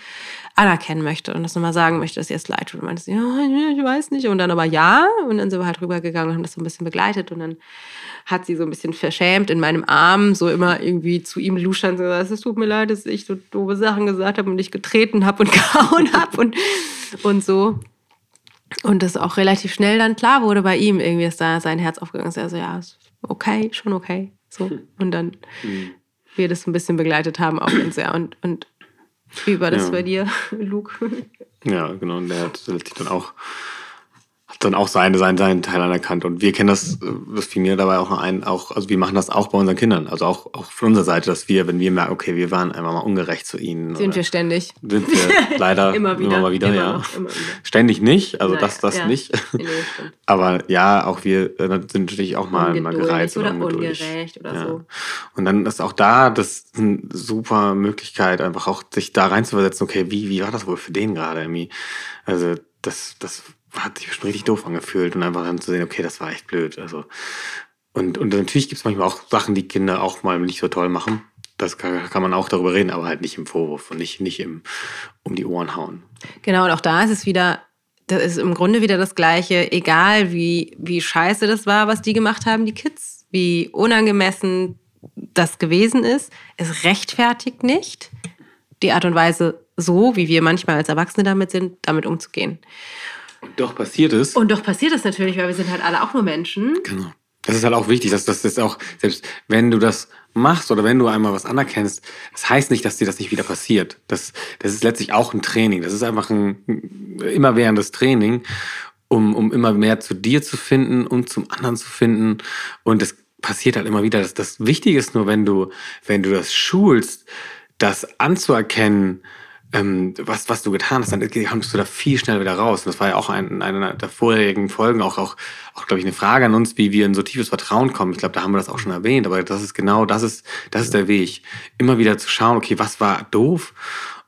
anerkennen möchte und das nochmal sagen möchte, dass ihr es leid tut. Und meinte sie, ja, ich weiß nicht. Und dann aber ja. Und dann sind wir halt rübergegangen und haben das so ein bisschen begleitet. Und dann hat sie so ein bisschen verschämt in meinem Arm so immer irgendwie zu ihm luschern gesagt, es tut mir leid, dass ich so doofe Sachen gesagt habe und dich getreten habe und gehauen habe und, und so. Und das auch relativ schnell dann klar wurde bei ihm, irgendwie ist da sein Herz aufgegangen ist. Also ja, okay, schon okay. So. Und dann mhm. Wir das ein bisschen begleitet haben, auch ganz sehr. Und, und wie war das ja. bei dir, Luke? Ja, genau. Und der hat sich dann auch, dann auch seine, seinen, seinen Teil anerkannt. Und wir kennen das, das fiel mir dabei auch ein, auch, also wir machen das auch bei unseren Kindern. Also auch, auch von unserer Seite, dass wir, wenn wir merken, okay, wir waren einmal mal ungerecht zu ihnen. Sind wir ständig. Sind wir leider immer, wieder, immer mal wieder, immer ja. Noch, immer wieder. Ständig nicht, also naja, das, das ja. nicht. Nee, Aber ja, auch wir äh, sind natürlich auch mal, mal gereizt oder, oder ungerecht oder ja. so. Und dann ist auch da das eine super Möglichkeit, einfach auch sich da reinzuversetzen, okay, wie, wie war das wohl für den gerade irgendwie? Also das, das hat sich bestimmt richtig doof angefühlt und einfach dann zu sehen, okay, das war echt blöd. Also, und, und natürlich gibt es manchmal auch Sachen, die Kinder auch mal nicht so toll machen. Das kann, kann man auch darüber reden, aber halt nicht im Vorwurf und nicht, nicht im, um die Ohren hauen. Genau, und auch da ist es wieder, das ist im Grunde wieder das Gleiche, egal wie, wie scheiße das war, was die gemacht haben, die Kids, wie unangemessen das gewesen ist. Es rechtfertigt nicht die Art und Weise, so wie wir manchmal als Erwachsene damit sind, damit umzugehen. Und doch passiert es. Und doch passiert es natürlich, weil wir sind halt alle auch nur Menschen. Genau. Das ist halt auch wichtig, dass das ist auch, selbst wenn du das machst oder wenn du einmal was anerkennst, das heißt nicht, dass dir das nicht wieder passiert. Das, das ist letztlich auch ein Training. Das ist einfach ein immerwährendes Training, um, um immer mehr zu dir zu finden und zum anderen zu finden. Und das passiert halt immer wieder. Das, das Wichtige ist nur, wenn du, wenn du das schulst, das anzuerkennen, ähm, was, was du getan hast, dann kommst du da viel schneller wieder raus. Und das war ja auch in einer der vorherigen Folgen auch, auch, auch glaube ich, eine Frage an uns, wie wir in so tiefes Vertrauen kommen. Ich glaube, da haben wir das auch schon erwähnt, aber das ist genau, das ist, das ist der Weg. Immer wieder zu schauen, okay, was war doof?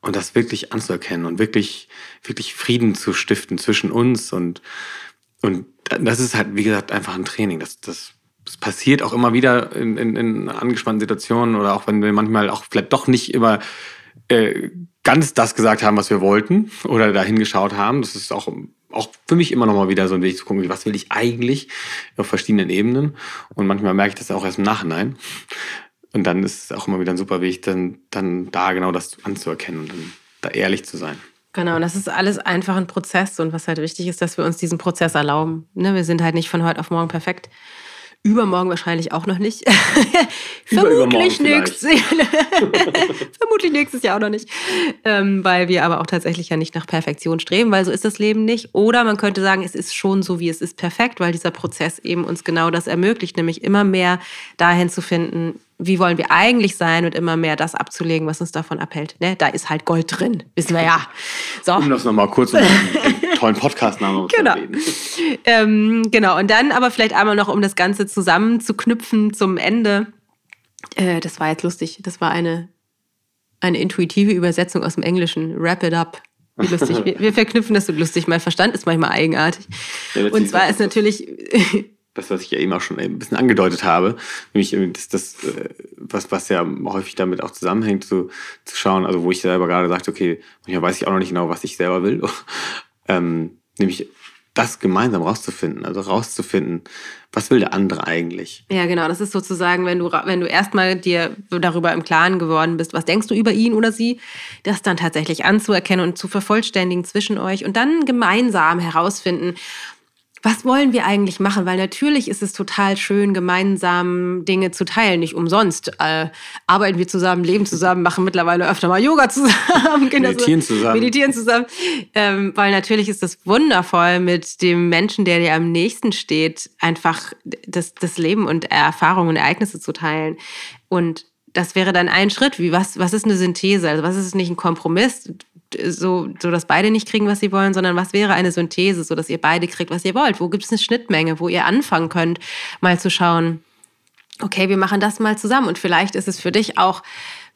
Und das wirklich anzuerkennen und wirklich, wirklich Frieden zu stiften zwischen uns und, und das ist halt, wie gesagt, einfach ein Training. Das, das, das passiert auch immer wieder in, in, in angespannten Situationen oder auch wenn wir manchmal auch vielleicht doch nicht immer äh, ganz das gesagt haben, was wir wollten oder dahin geschaut haben. Das ist auch, auch für mich immer noch mal wieder so ein Weg zu gucken, was will ich eigentlich auf verschiedenen Ebenen. Und manchmal merke ich das auch erst im Nachhinein. Und dann ist es auch immer wieder ein super Weg, dann, dann da genau das anzuerkennen und dann da ehrlich zu sein. Genau, und das ist alles einfach ein Prozess. Und was halt wichtig ist, dass wir uns diesen Prozess erlauben. Ne, wir sind halt nicht von heute auf morgen perfekt. Übermorgen wahrscheinlich auch noch nicht. Vermutlich, nächstes, Vermutlich nächstes Jahr auch noch nicht. Ähm, weil wir aber auch tatsächlich ja nicht nach Perfektion streben, weil so ist das Leben nicht. Oder man könnte sagen, es ist schon so, wie es ist, perfekt, weil dieser Prozess eben uns genau das ermöglicht, nämlich immer mehr dahin zu finden, wie wollen wir eigentlich sein und immer mehr das abzulegen, was uns davon abhält. Ne? Da ist halt Gold drin, wissen wir ja. So. Um das nochmal kurz um einen tollen Podcast-Namen genau. Ähm, genau, und dann aber vielleicht einmal noch, um das Ganze zusammenzuknüpfen zum Ende. Äh, das war jetzt lustig. Das war eine, eine intuitive Übersetzung aus dem Englischen. Wrap it up. Wie lustig. wir, wir verknüpfen das so lustig. Mein Verstand ist manchmal eigenartig. Ja, und zwar ist natürlich das, was ich ja eben auch schon ein bisschen angedeutet habe, nämlich das, das äh, was, was ja häufig damit auch zusammenhängt, so, zu schauen, also wo ich selber gerade sagte, okay, manchmal weiß ich auch noch nicht genau, was ich selber will, ähm, nämlich das gemeinsam rauszufinden, also rauszufinden, was will der andere eigentlich? Ja, genau, das ist sozusagen, wenn du, wenn du erstmal dir darüber im Klaren geworden bist, was denkst du über ihn oder sie, das dann tatsächlich anzuerkennen und zu vervollständigen zwischen euch und dann gemeinsam herausfinden, was wollen wir eigentlich machen? Weil natürlich ist es total schön, gemeinsam Dinge zu teilen. Nicht umsonst äh, arbeiten wir zusammen, leben zusammen, machen mittlerweile öfter mal Yoga zusammen. meditieren zusammen. Meditieren zusammen. Ähm, weil natürlich ist es wundervoll, mit dem Menschen, der dir am nächsten steht, einfach das, das Leben und Erfahrungen und Ereignisse zu teilen. Und das wäre dann ein Schritt. Wie, was, was ist eine Synthese? Also was ist nicht ein Kompromiss? So, so dass beide nicht kriegen, was sie wollen, sondern was wäre eine Synthese, so dass ihr beide kriegt, was ihr wollt? Wo gibt es eine Schnittmenge, wo ihr anfangen könnt, mal zu schauen, okay, wir machen das mal zusammen und vielleicht ist es für dich auch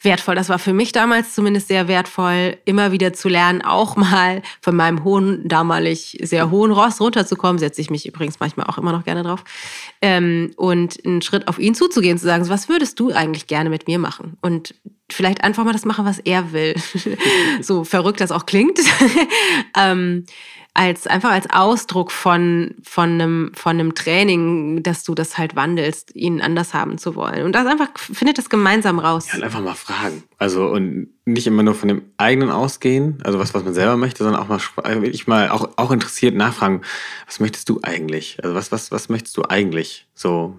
wertvoll. Das war für mich damals zumindest sehr wertvoll, immer wieder zu lernen, auch mal von meinem hohen, damalig sehr hohen Ross runterzukommen. Setze ich mich übrigens manchmal auch immer noch gerne drauf. Ähm, und einen Schritt auf ihn zuzugehen, zu sagen, was würdest du eigentlich gerne mit mir machen? Und vielleicht einfach mal das machen, was er will. so verrückt das auch klingt. ähm, als einfach als Ausdruck von, von, einem, von einem Training, dass du das halt wandelst, ihn anders haben zu wollen. Und das einfach findet das gemeinsam raus. Ja, und einfach mal fragen. Also und nicht immer nur von dem eigenen ausgehen, also was, was man selber möchte, sondern auch mal wirklich mal auch, auch interessiert nachfragen, was möchtest du eigentlich? Also was, was, was möchtest du eigentlich? So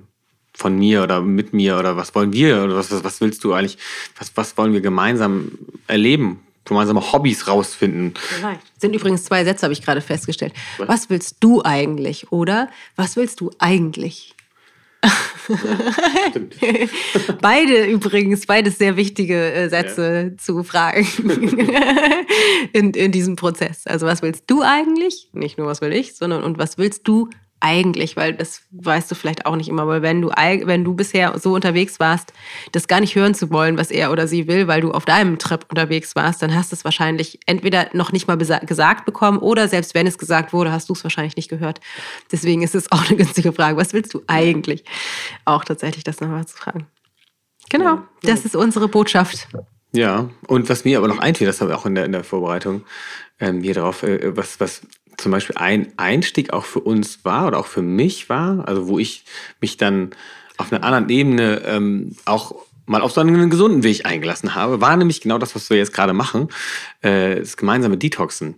von mir oder mit mir oder was wollen wir oder was, was, was willst du eigentlich, was, was wollen wir gemeinsam erleben? Gemeinsame Hobbys rausfinden. Nein. Sind übrigens zwei Sätze, habe ich gerade festgestellt. Was? was willst du eigentlich? Oder was willst du eigentlich? Ja, beide übrigens, beides sehr wichtige äh, Sätze ja. zu fragen in, in diesem Prozess. Also was willst du eigentlich? Nicht nur was will ich, sondern und was willst du eigentlich, weil das weißt du vielleicht auch nicht immer, weil wenn du, wenn du bisher so unterwegs warst, das gar nicht hören zu wollen, was er oder sie will, weil du auf deinem Trip unterwegs warst, dann hast du es wahrscheinlich entweder noch nicht mal gesagt bekommen oder selbst wenn es gesagt wurde, hast du es wahrscheinlich nicht gehört. Deswegen ist es auch eine günstige Frage. Was willst du eigentlich? Auch tatsächlich das nochmal zu fragen. Genau, das ist unsere Botschaft. Ja, und was mir aber noch einfiel, das haben wir auch in der, in der Vorbereitung ähm, hier drauf, äh, was, was zum Beispiel ein Einstieg auch für uns war oder auch für mich war, also wo ich mich dann auf einer anderen Ebene ähm, auch mal auf so einen gesunden Weg eingelassen habe, war nämlich genau das, was wir jetzt gerade machen, äh, das gemeinsame Detoxen.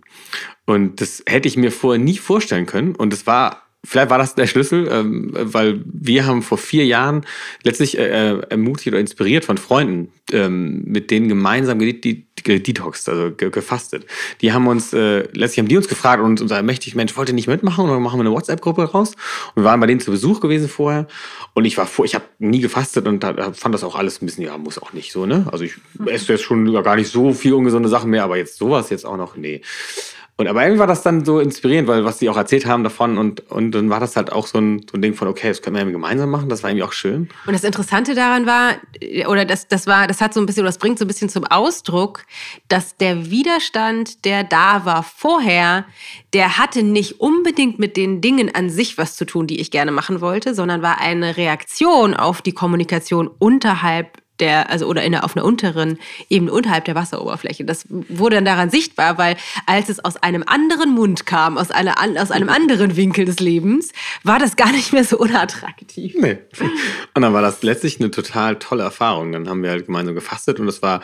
Und das hätte ich mir vorher nie vorstellen können. Und es war vielleicht war das der Schlüssel, ähm, weil wir haben vor vier Jahren letztlich äh, äh ermutigt oder inspiriert von Freunden, ähm, mit denen gemeinsam gedetoxt, also gefastet. Die haben uns, äh, letztlich haben die uns gefragt und unser mächtig Mensch wollte nicht mitmachen und dann machen wir eine WhatsApp-Gruppe raus. Und wir waren bei denen zu Besuch gewesen vorher und ich war vor, ich habe nie gefastet und da, fand das auch alles ein bisschen, ja, muss auch nicht so, ne? Also ich esse jetzt schon gar nicht so viel ungesunde Sachen mehr, aber jetzt sowas jetzt auch noch, nee. Und aber irgendwie war das dann so inspirierend, weil was sie auch erzählt haben davon und, und dann war das halt auch so ein, so ein Ding von, okay, das können wir gemeinsam machen, das war irgendwie auch schön. Und das Interessante daran war, oder das, das war, das hat so ein bisschen, oder das bringt so ein bisschen zum Ausdruck, dass der Widerstand, der da war vorher, der hatte nicht unbedingt mit den Dingen an sich was zu tun, die ich gerne machen wollte, sondern war eine Reaktion auf die Kommunikation unterhalb der, also oder in der, auf einer unteren Ebene unterhalb der Wasseroberfläche. Das wurde dann daran sichtbar, weil als es aus einem anderen Mund kam, aus, einer, aus einem anderen Winkel des Lebens, war das gar nicht mehr so unattraktiv. Nee. Und dann war das letztlich eine total tolle Erfahrung. Dann haben wir halt gemeinsam gefastet und das war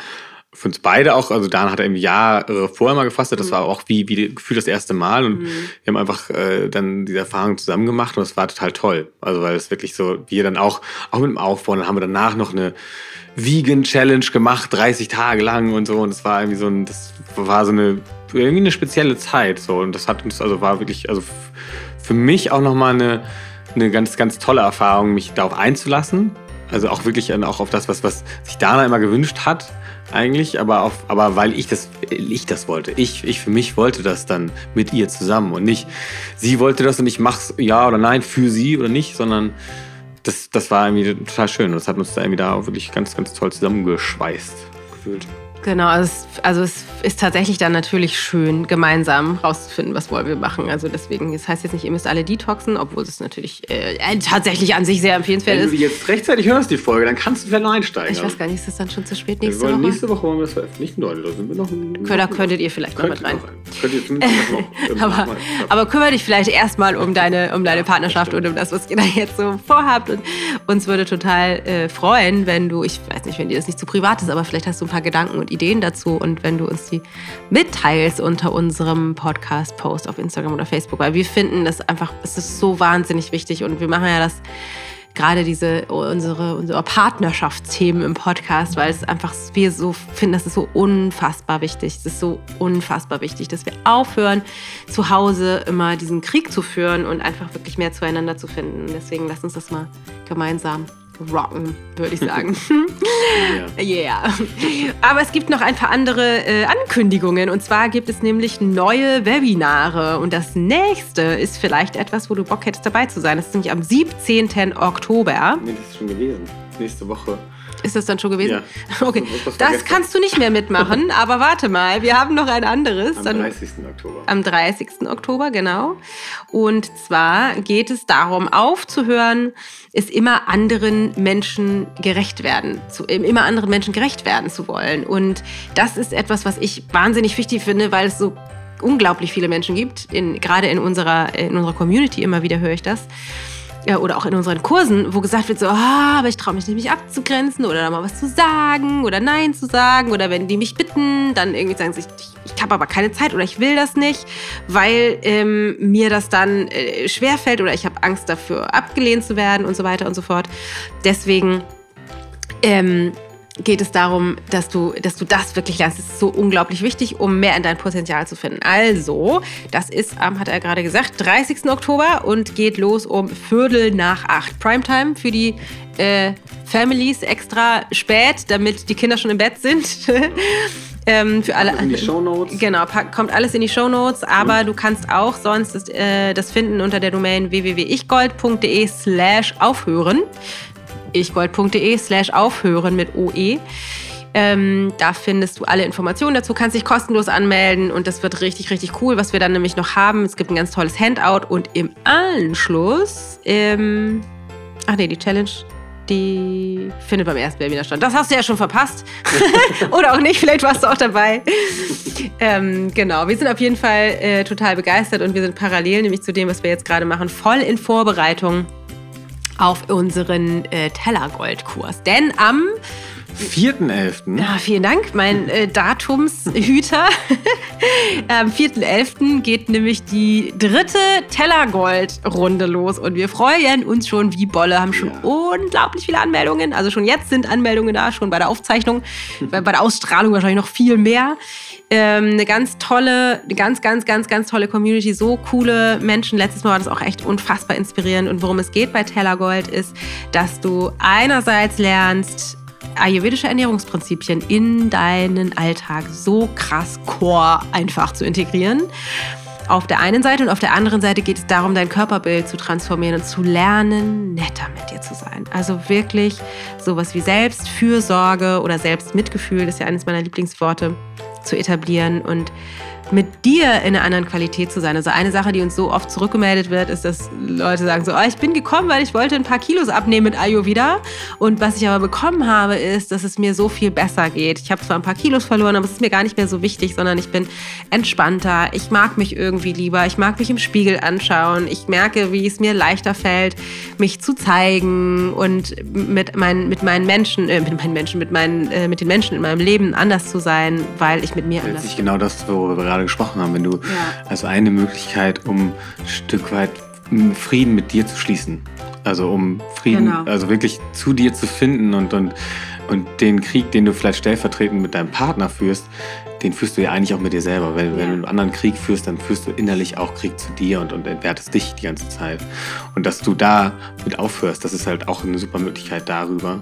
für uns beide auch, also Dan hat er im Jahr vorher mal gefastet, das mhm. war auch wie, wie gefühlt das erste Mal und mhm. wir haben einfach äh, dann diese Erfahrung zusammen gemacht und es war total toll. Also weil es wirklich so, wir dann auch, auch mit dem Aufbau, dann haben wir danach noch eine Vegan Challenge gemacht, 30 Tage lang und so. Und es war irgendwie so ein, das war so eine, irgendwie eine spezielle Zeit. So. Und das hat uns, also war wirklich, also für mich auch nochmal eine, eine ganz, ganz tolle Erfahrung, mich darauf einzulassen. Also auch wirklich auch auf das, was, was sich Dana immer gewünscht hat, eigentlich, aber, auf, aber weil ich das, ich das wollte. Ich, ich für mich wollte das dann mit ihr zusammen und nicht, sie wollte das und ich mach's ja oder nein für sie oder nicht, sondern das, das war irgendwie total schön. Und das hat uns da irgendwie da wirklich ganz, ganz toll zusammengeschweißt gefühlt. Genau, also es, also es ist tatsächlich dann natürlich schön, gemeinsam rauszufinden, was wollen wir machen. Also deswegen, das heißt jetzt nicht, ihr müsst alle detoxen, obwohl es natürlich äh, tatsächlich an sich sehr empfehlenswert ist. Wenn du jetzt rechtzeitig hörst, die Folge, dann kannst du vielleicht noch einsteigen. Ich weiß gar nicht, ist das dann schon zu spät nächste Woche? Nächste Woche wollen wir das veröffentlichen, Leute. Da sind wir noch. Da könntet ihr vielleicht noch mit rein. Könnt ihr zumindest noch. aber, aber kümmere dich vielleicht erstmal um deine, um deine Partnerschaft und um das, was ihr da jetzt so vorhabt. Und uns würde total äh, freuen, wenn du, ich weiß nicht, wenn dir das nicht zu privat ist, aber vielleicht hast du ein paar Gedanken und Ideen dazu und wenn du uns die mitteilst unter unserem Podcast-Post auf Instagram oder Facebook, weil wir finden das einfach, es ist so wahnsinnig wichtig und wir machen ja das gerade diese unsere, unsere Partnerschaftsthemen im Podcast, weil es einfach wir so finden, das ist so unfassbar wichtig. Es ist so unfassbar wichtig, dass wir aufhören, zu Hause immer diesen Krieg zu führen und einfach wirklich mehr zueinander zu finden. Deswegen lass uns das mal gemeinsam rocken, würde ich sagen. yeah. yeah. Aber es gibt noch ein paar andere äh, Ankündigungen. Und zwar gibt es nämlich neue Webinare. Und das nächste ist vielleicht etwas, wo du Bock hättest dabei zu sein. Das ist nämlich am 17. Oktober. Nee, das ist schon gewesen. Nächste Woche. Ist das dann schon gewesen? Ja. Okay. Das kannst du nicht mehr mitmachen, aber warte mal, wir haben noch ein anderes. Am 30. Oktober. Am 30. Oktober, genau. Und zwar geht es darum, aufzuhören, es immer anderen Menschen gerecht werden, zu, immer anderen Menschen gerecht werden zu wollen. Und das ist etwas, was ich wahnsinnig wichtig finde, weil es so unglaublich viele Menschen gibt, in, gerade in unserer, in unserer Community immer wieder höre ich das ja, oder auch in unseren Kursen, wo gesagt wird so, ah, aber ich traue mich nicht, mich abzugrenzen oder da mal was zu sagen oder Nein zu sagen oder wenn die mich bitten, dann irgendwie sagen sie, ich, ich habe aber keine Zeit oder ich will das nicht, weil ähm, mir das dann äh, schwerfällt oder ich habe Angst dafür, abgelehnt zu werden und so weiter und so fort. Deswegen ähm, geht es darum, dass du, dass du das wirklich lernst. Das ist so unglaublich wichtig, um mehr in dein Potenzial zu finden. Also, das ist am, hat er gerade gesagt, 30. Oktober und geht los um Viertel nach acht. Primetime für die äh, Families extra spät, damit die Kinder schon im Bett sind. Ähm, für alle, in die Shownotes. Genau, kommt alles in die Shownotes, aber mhm. du kannst auch sonst das, äh, das finden unter der Domain www.ichgold.de slash aufhören ichgold.de slash aufhören mit OE. Ähm, da findest du alle Informationen dazu, kannst dich kostenlos anmelden und das wird richtig, richtig cool. Was wir dann nämlich noch haben, es gibt ein ganz tolles Handout und im Anschluss, ähm, ach nee, die Challenge, die findet beim ersten Webinar statt. Das hast du ja schon verpasst. Oder auch nicht, vielleicht warst du auch dabei. ähm, genau, wir sind auf jeden Fall äh, total begeistert und wir sind parallel nämlich zu dem, was wir jetzt gerade machen, voll in Vorbereitung auf unseren äh, Tellergold-Kurs. Denn am 4.11. Ja, vielen Dank, mein äh, Datumshüter. Am 4.11. geht nämlich die dritte Tellergold-Runde los und wir freuen uns schon wie Bolle, haben schon ja. unglaublich viele Anmeldungen. Also schon jetzt sind Anmeldungen da, schon bei der Aufzeichnung, bei der Ausstrahlung wahrscheinlich noch viel mehr. Ähm, eine ganz tolle, eine ganz, ganz, ganz, ganz tolle Community, so coole Menschen. Letztes Mal war das auch echt unfassbar inspirierend. Und worum es geht bei Tellergold ist, dass du einerseits lernst, ayurvedische Ernährungsprinzipien in deinen Alltag so krass core einfach zu integrieren. Auf der einen Seite und auf der anderen Seite geht es darum, dein Körperbild zu transformieren und zu lernen, netter mit dir zu sein. Also wirklich sowas wie Selbstfürsorge oder Selbstmitgefühl, das ist ja eines meiner Lieblingsworte, zu etablieren und mit dir in einer anderen Qualität zu sein. Also eine Sache, die uns so oft zurückgemeldet wird, ist, dass Leute sagen so, oh, ich bin gekommen, weil ich wollte ein paar Kilos abnehmen mit Ayurveda. Und was ich aber bekommen habe, ist, dass es mir so viel besser geht. Ich habe zwar ein paar Kilos verloren, aber es ist mir gar nicht mehr so wichtig, sondern ich bin entspannter. Ich mag mich irgendwie lieber. Ich mag mich im Spiegel anschauen. Ich merke, wie es mir leichter fällt, mich zu zeigen und mit meinen, mit meinen Menschen, äh, mit meinen Menschen, mit meinen, äh, mit den Menschen in meinem Leben anders zu sein, weil ich mit mir anders. Das ist genau das, worüber wir gerade gerade gesprochen haben, wenn du ja. also eine Möglichkeit, um ein Stück weit Frieden mit dir zu schließen. Also um Frieden, genau. also wirklich zu dir zu finden und, und, und den Krieg, den du vielleicht stellvertretend mit deinem Partner führst, den führst du ja eigentlich auch mit dir selber. Wenn, ja. wenn du einen anderen Krieg führst, dann führst du innerlich auch Krieg zu dir und, und entwertest dich die ganze Zeit. Und dass du da mit aufhörst, das ist halt auch eine super Möglichkeit darüber.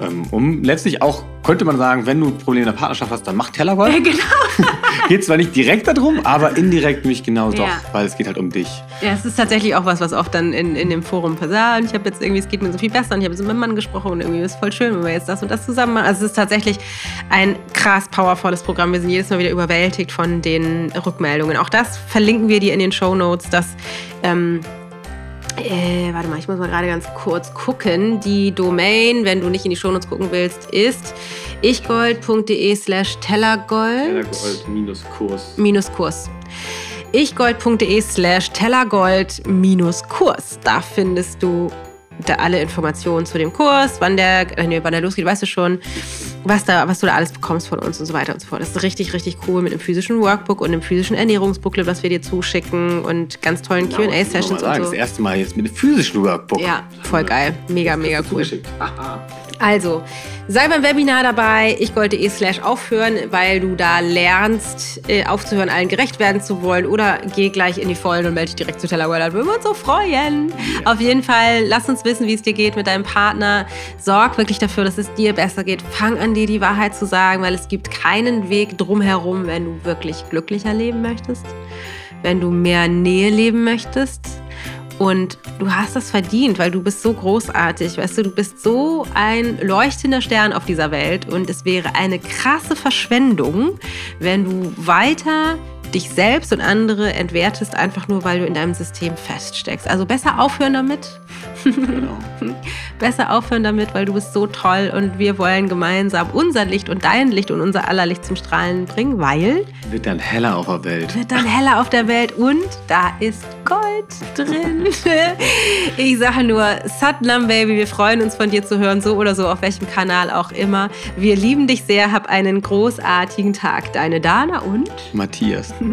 Ähm, um letztlich auch, könnte man sagen, wenn du Probleme in der Partnerschaft hast, dann mach Tellergold. Ja, genau. geht zwar nicht direkt darum, aber indirekt nämlich genau ja. doch, weil es geht halt um dich. Ja, es ist tatsächlich auch was, was oft dann in, in dem Forum passiert. Und ich habe jetzt irgendwie, es geht mir so viel besser und ich habe so mit meinem Mann gesprochen und irgendwie ist es voll schön, wenn wir jetzt das und das zusammen machen. Also es ist tatsächlich ein krass powervolles Programm. Wir sind jedes Mal wieder überwältigt von den Rückmeldungen. Auch das verlinken wir dir in den Show Notes, dass ähm, äh, warte mal, ich muss mal gerade ganz kurz gucken. Die Domain, wenn du nicht in die Shownotes gucken willst, ist ichgold.de slash tellergold. Tellergold minus Kurs. Minus Kurs. ichgold.de slash tellergold minus Kurs. Da findest du da alle Informationen zu dem Kurs, wann der, nee, wann der losgeht, weißt du schon, was, da, was du da alles bekommst von uns und so weiter und so fort. Das ist richtig, richtig cool mit einem physischen Workbook und einem physischen Ernährungsbooklet, was wir dir zuschicken und ganz tollen genau, QA-Sessions und so. Das erste Mal jetzt mit einem physischen Workbook. Ja, voll geil. Mega, mega cool. Also, sei beim Webinar dabei, ichgold.de slash aufhören, weil du da lernst, äh, aufzuhören, allen gerecht werden zu wollen. Oder geh gleich in die Vollen und melde dich direkt zu Tellerworld. Da würden wir uns so freuen. Ja. Auf jeden Fall, lass uns wissen, wie es dir geht mit deinem Partner. Sorg wirklich dafür, dass es dir besser geht. Fang an, dir die Wahrheit zu sagen, weil es gibt keinen Weg drumherum, wenn du wirklich glücklicher leben möchtest, wenn du mehr Nähe leben möchtest und du hast das verdient, weil du bist so großartig. Weißt du, du bist so ein leuchtender Stern auf dieser Welt. Und es wäre eine krasse Verschwendung, wenn du weiter dich selbst und andere entwertest, einfach nur, weil du in deinem System feststeckst. Also besser aufhören damit. Genau. besser aufhören damit, weil du bist so toll und wir wollen gemeinsam unser Licht und dein Licht und unser aller Licht zum Strahlen bringen, weil... Wird dann heller auf der Welt. Wird dann heller auf der Welt und da ist Gold drin. ich sage nur, Satnam Baby, wir freuen uns von dir zu hören, so oder so, auf welchem Kanal auch immer. Wir lieben dich sehr, hab einen großartigen Tag. Deine Dana und... Matthias.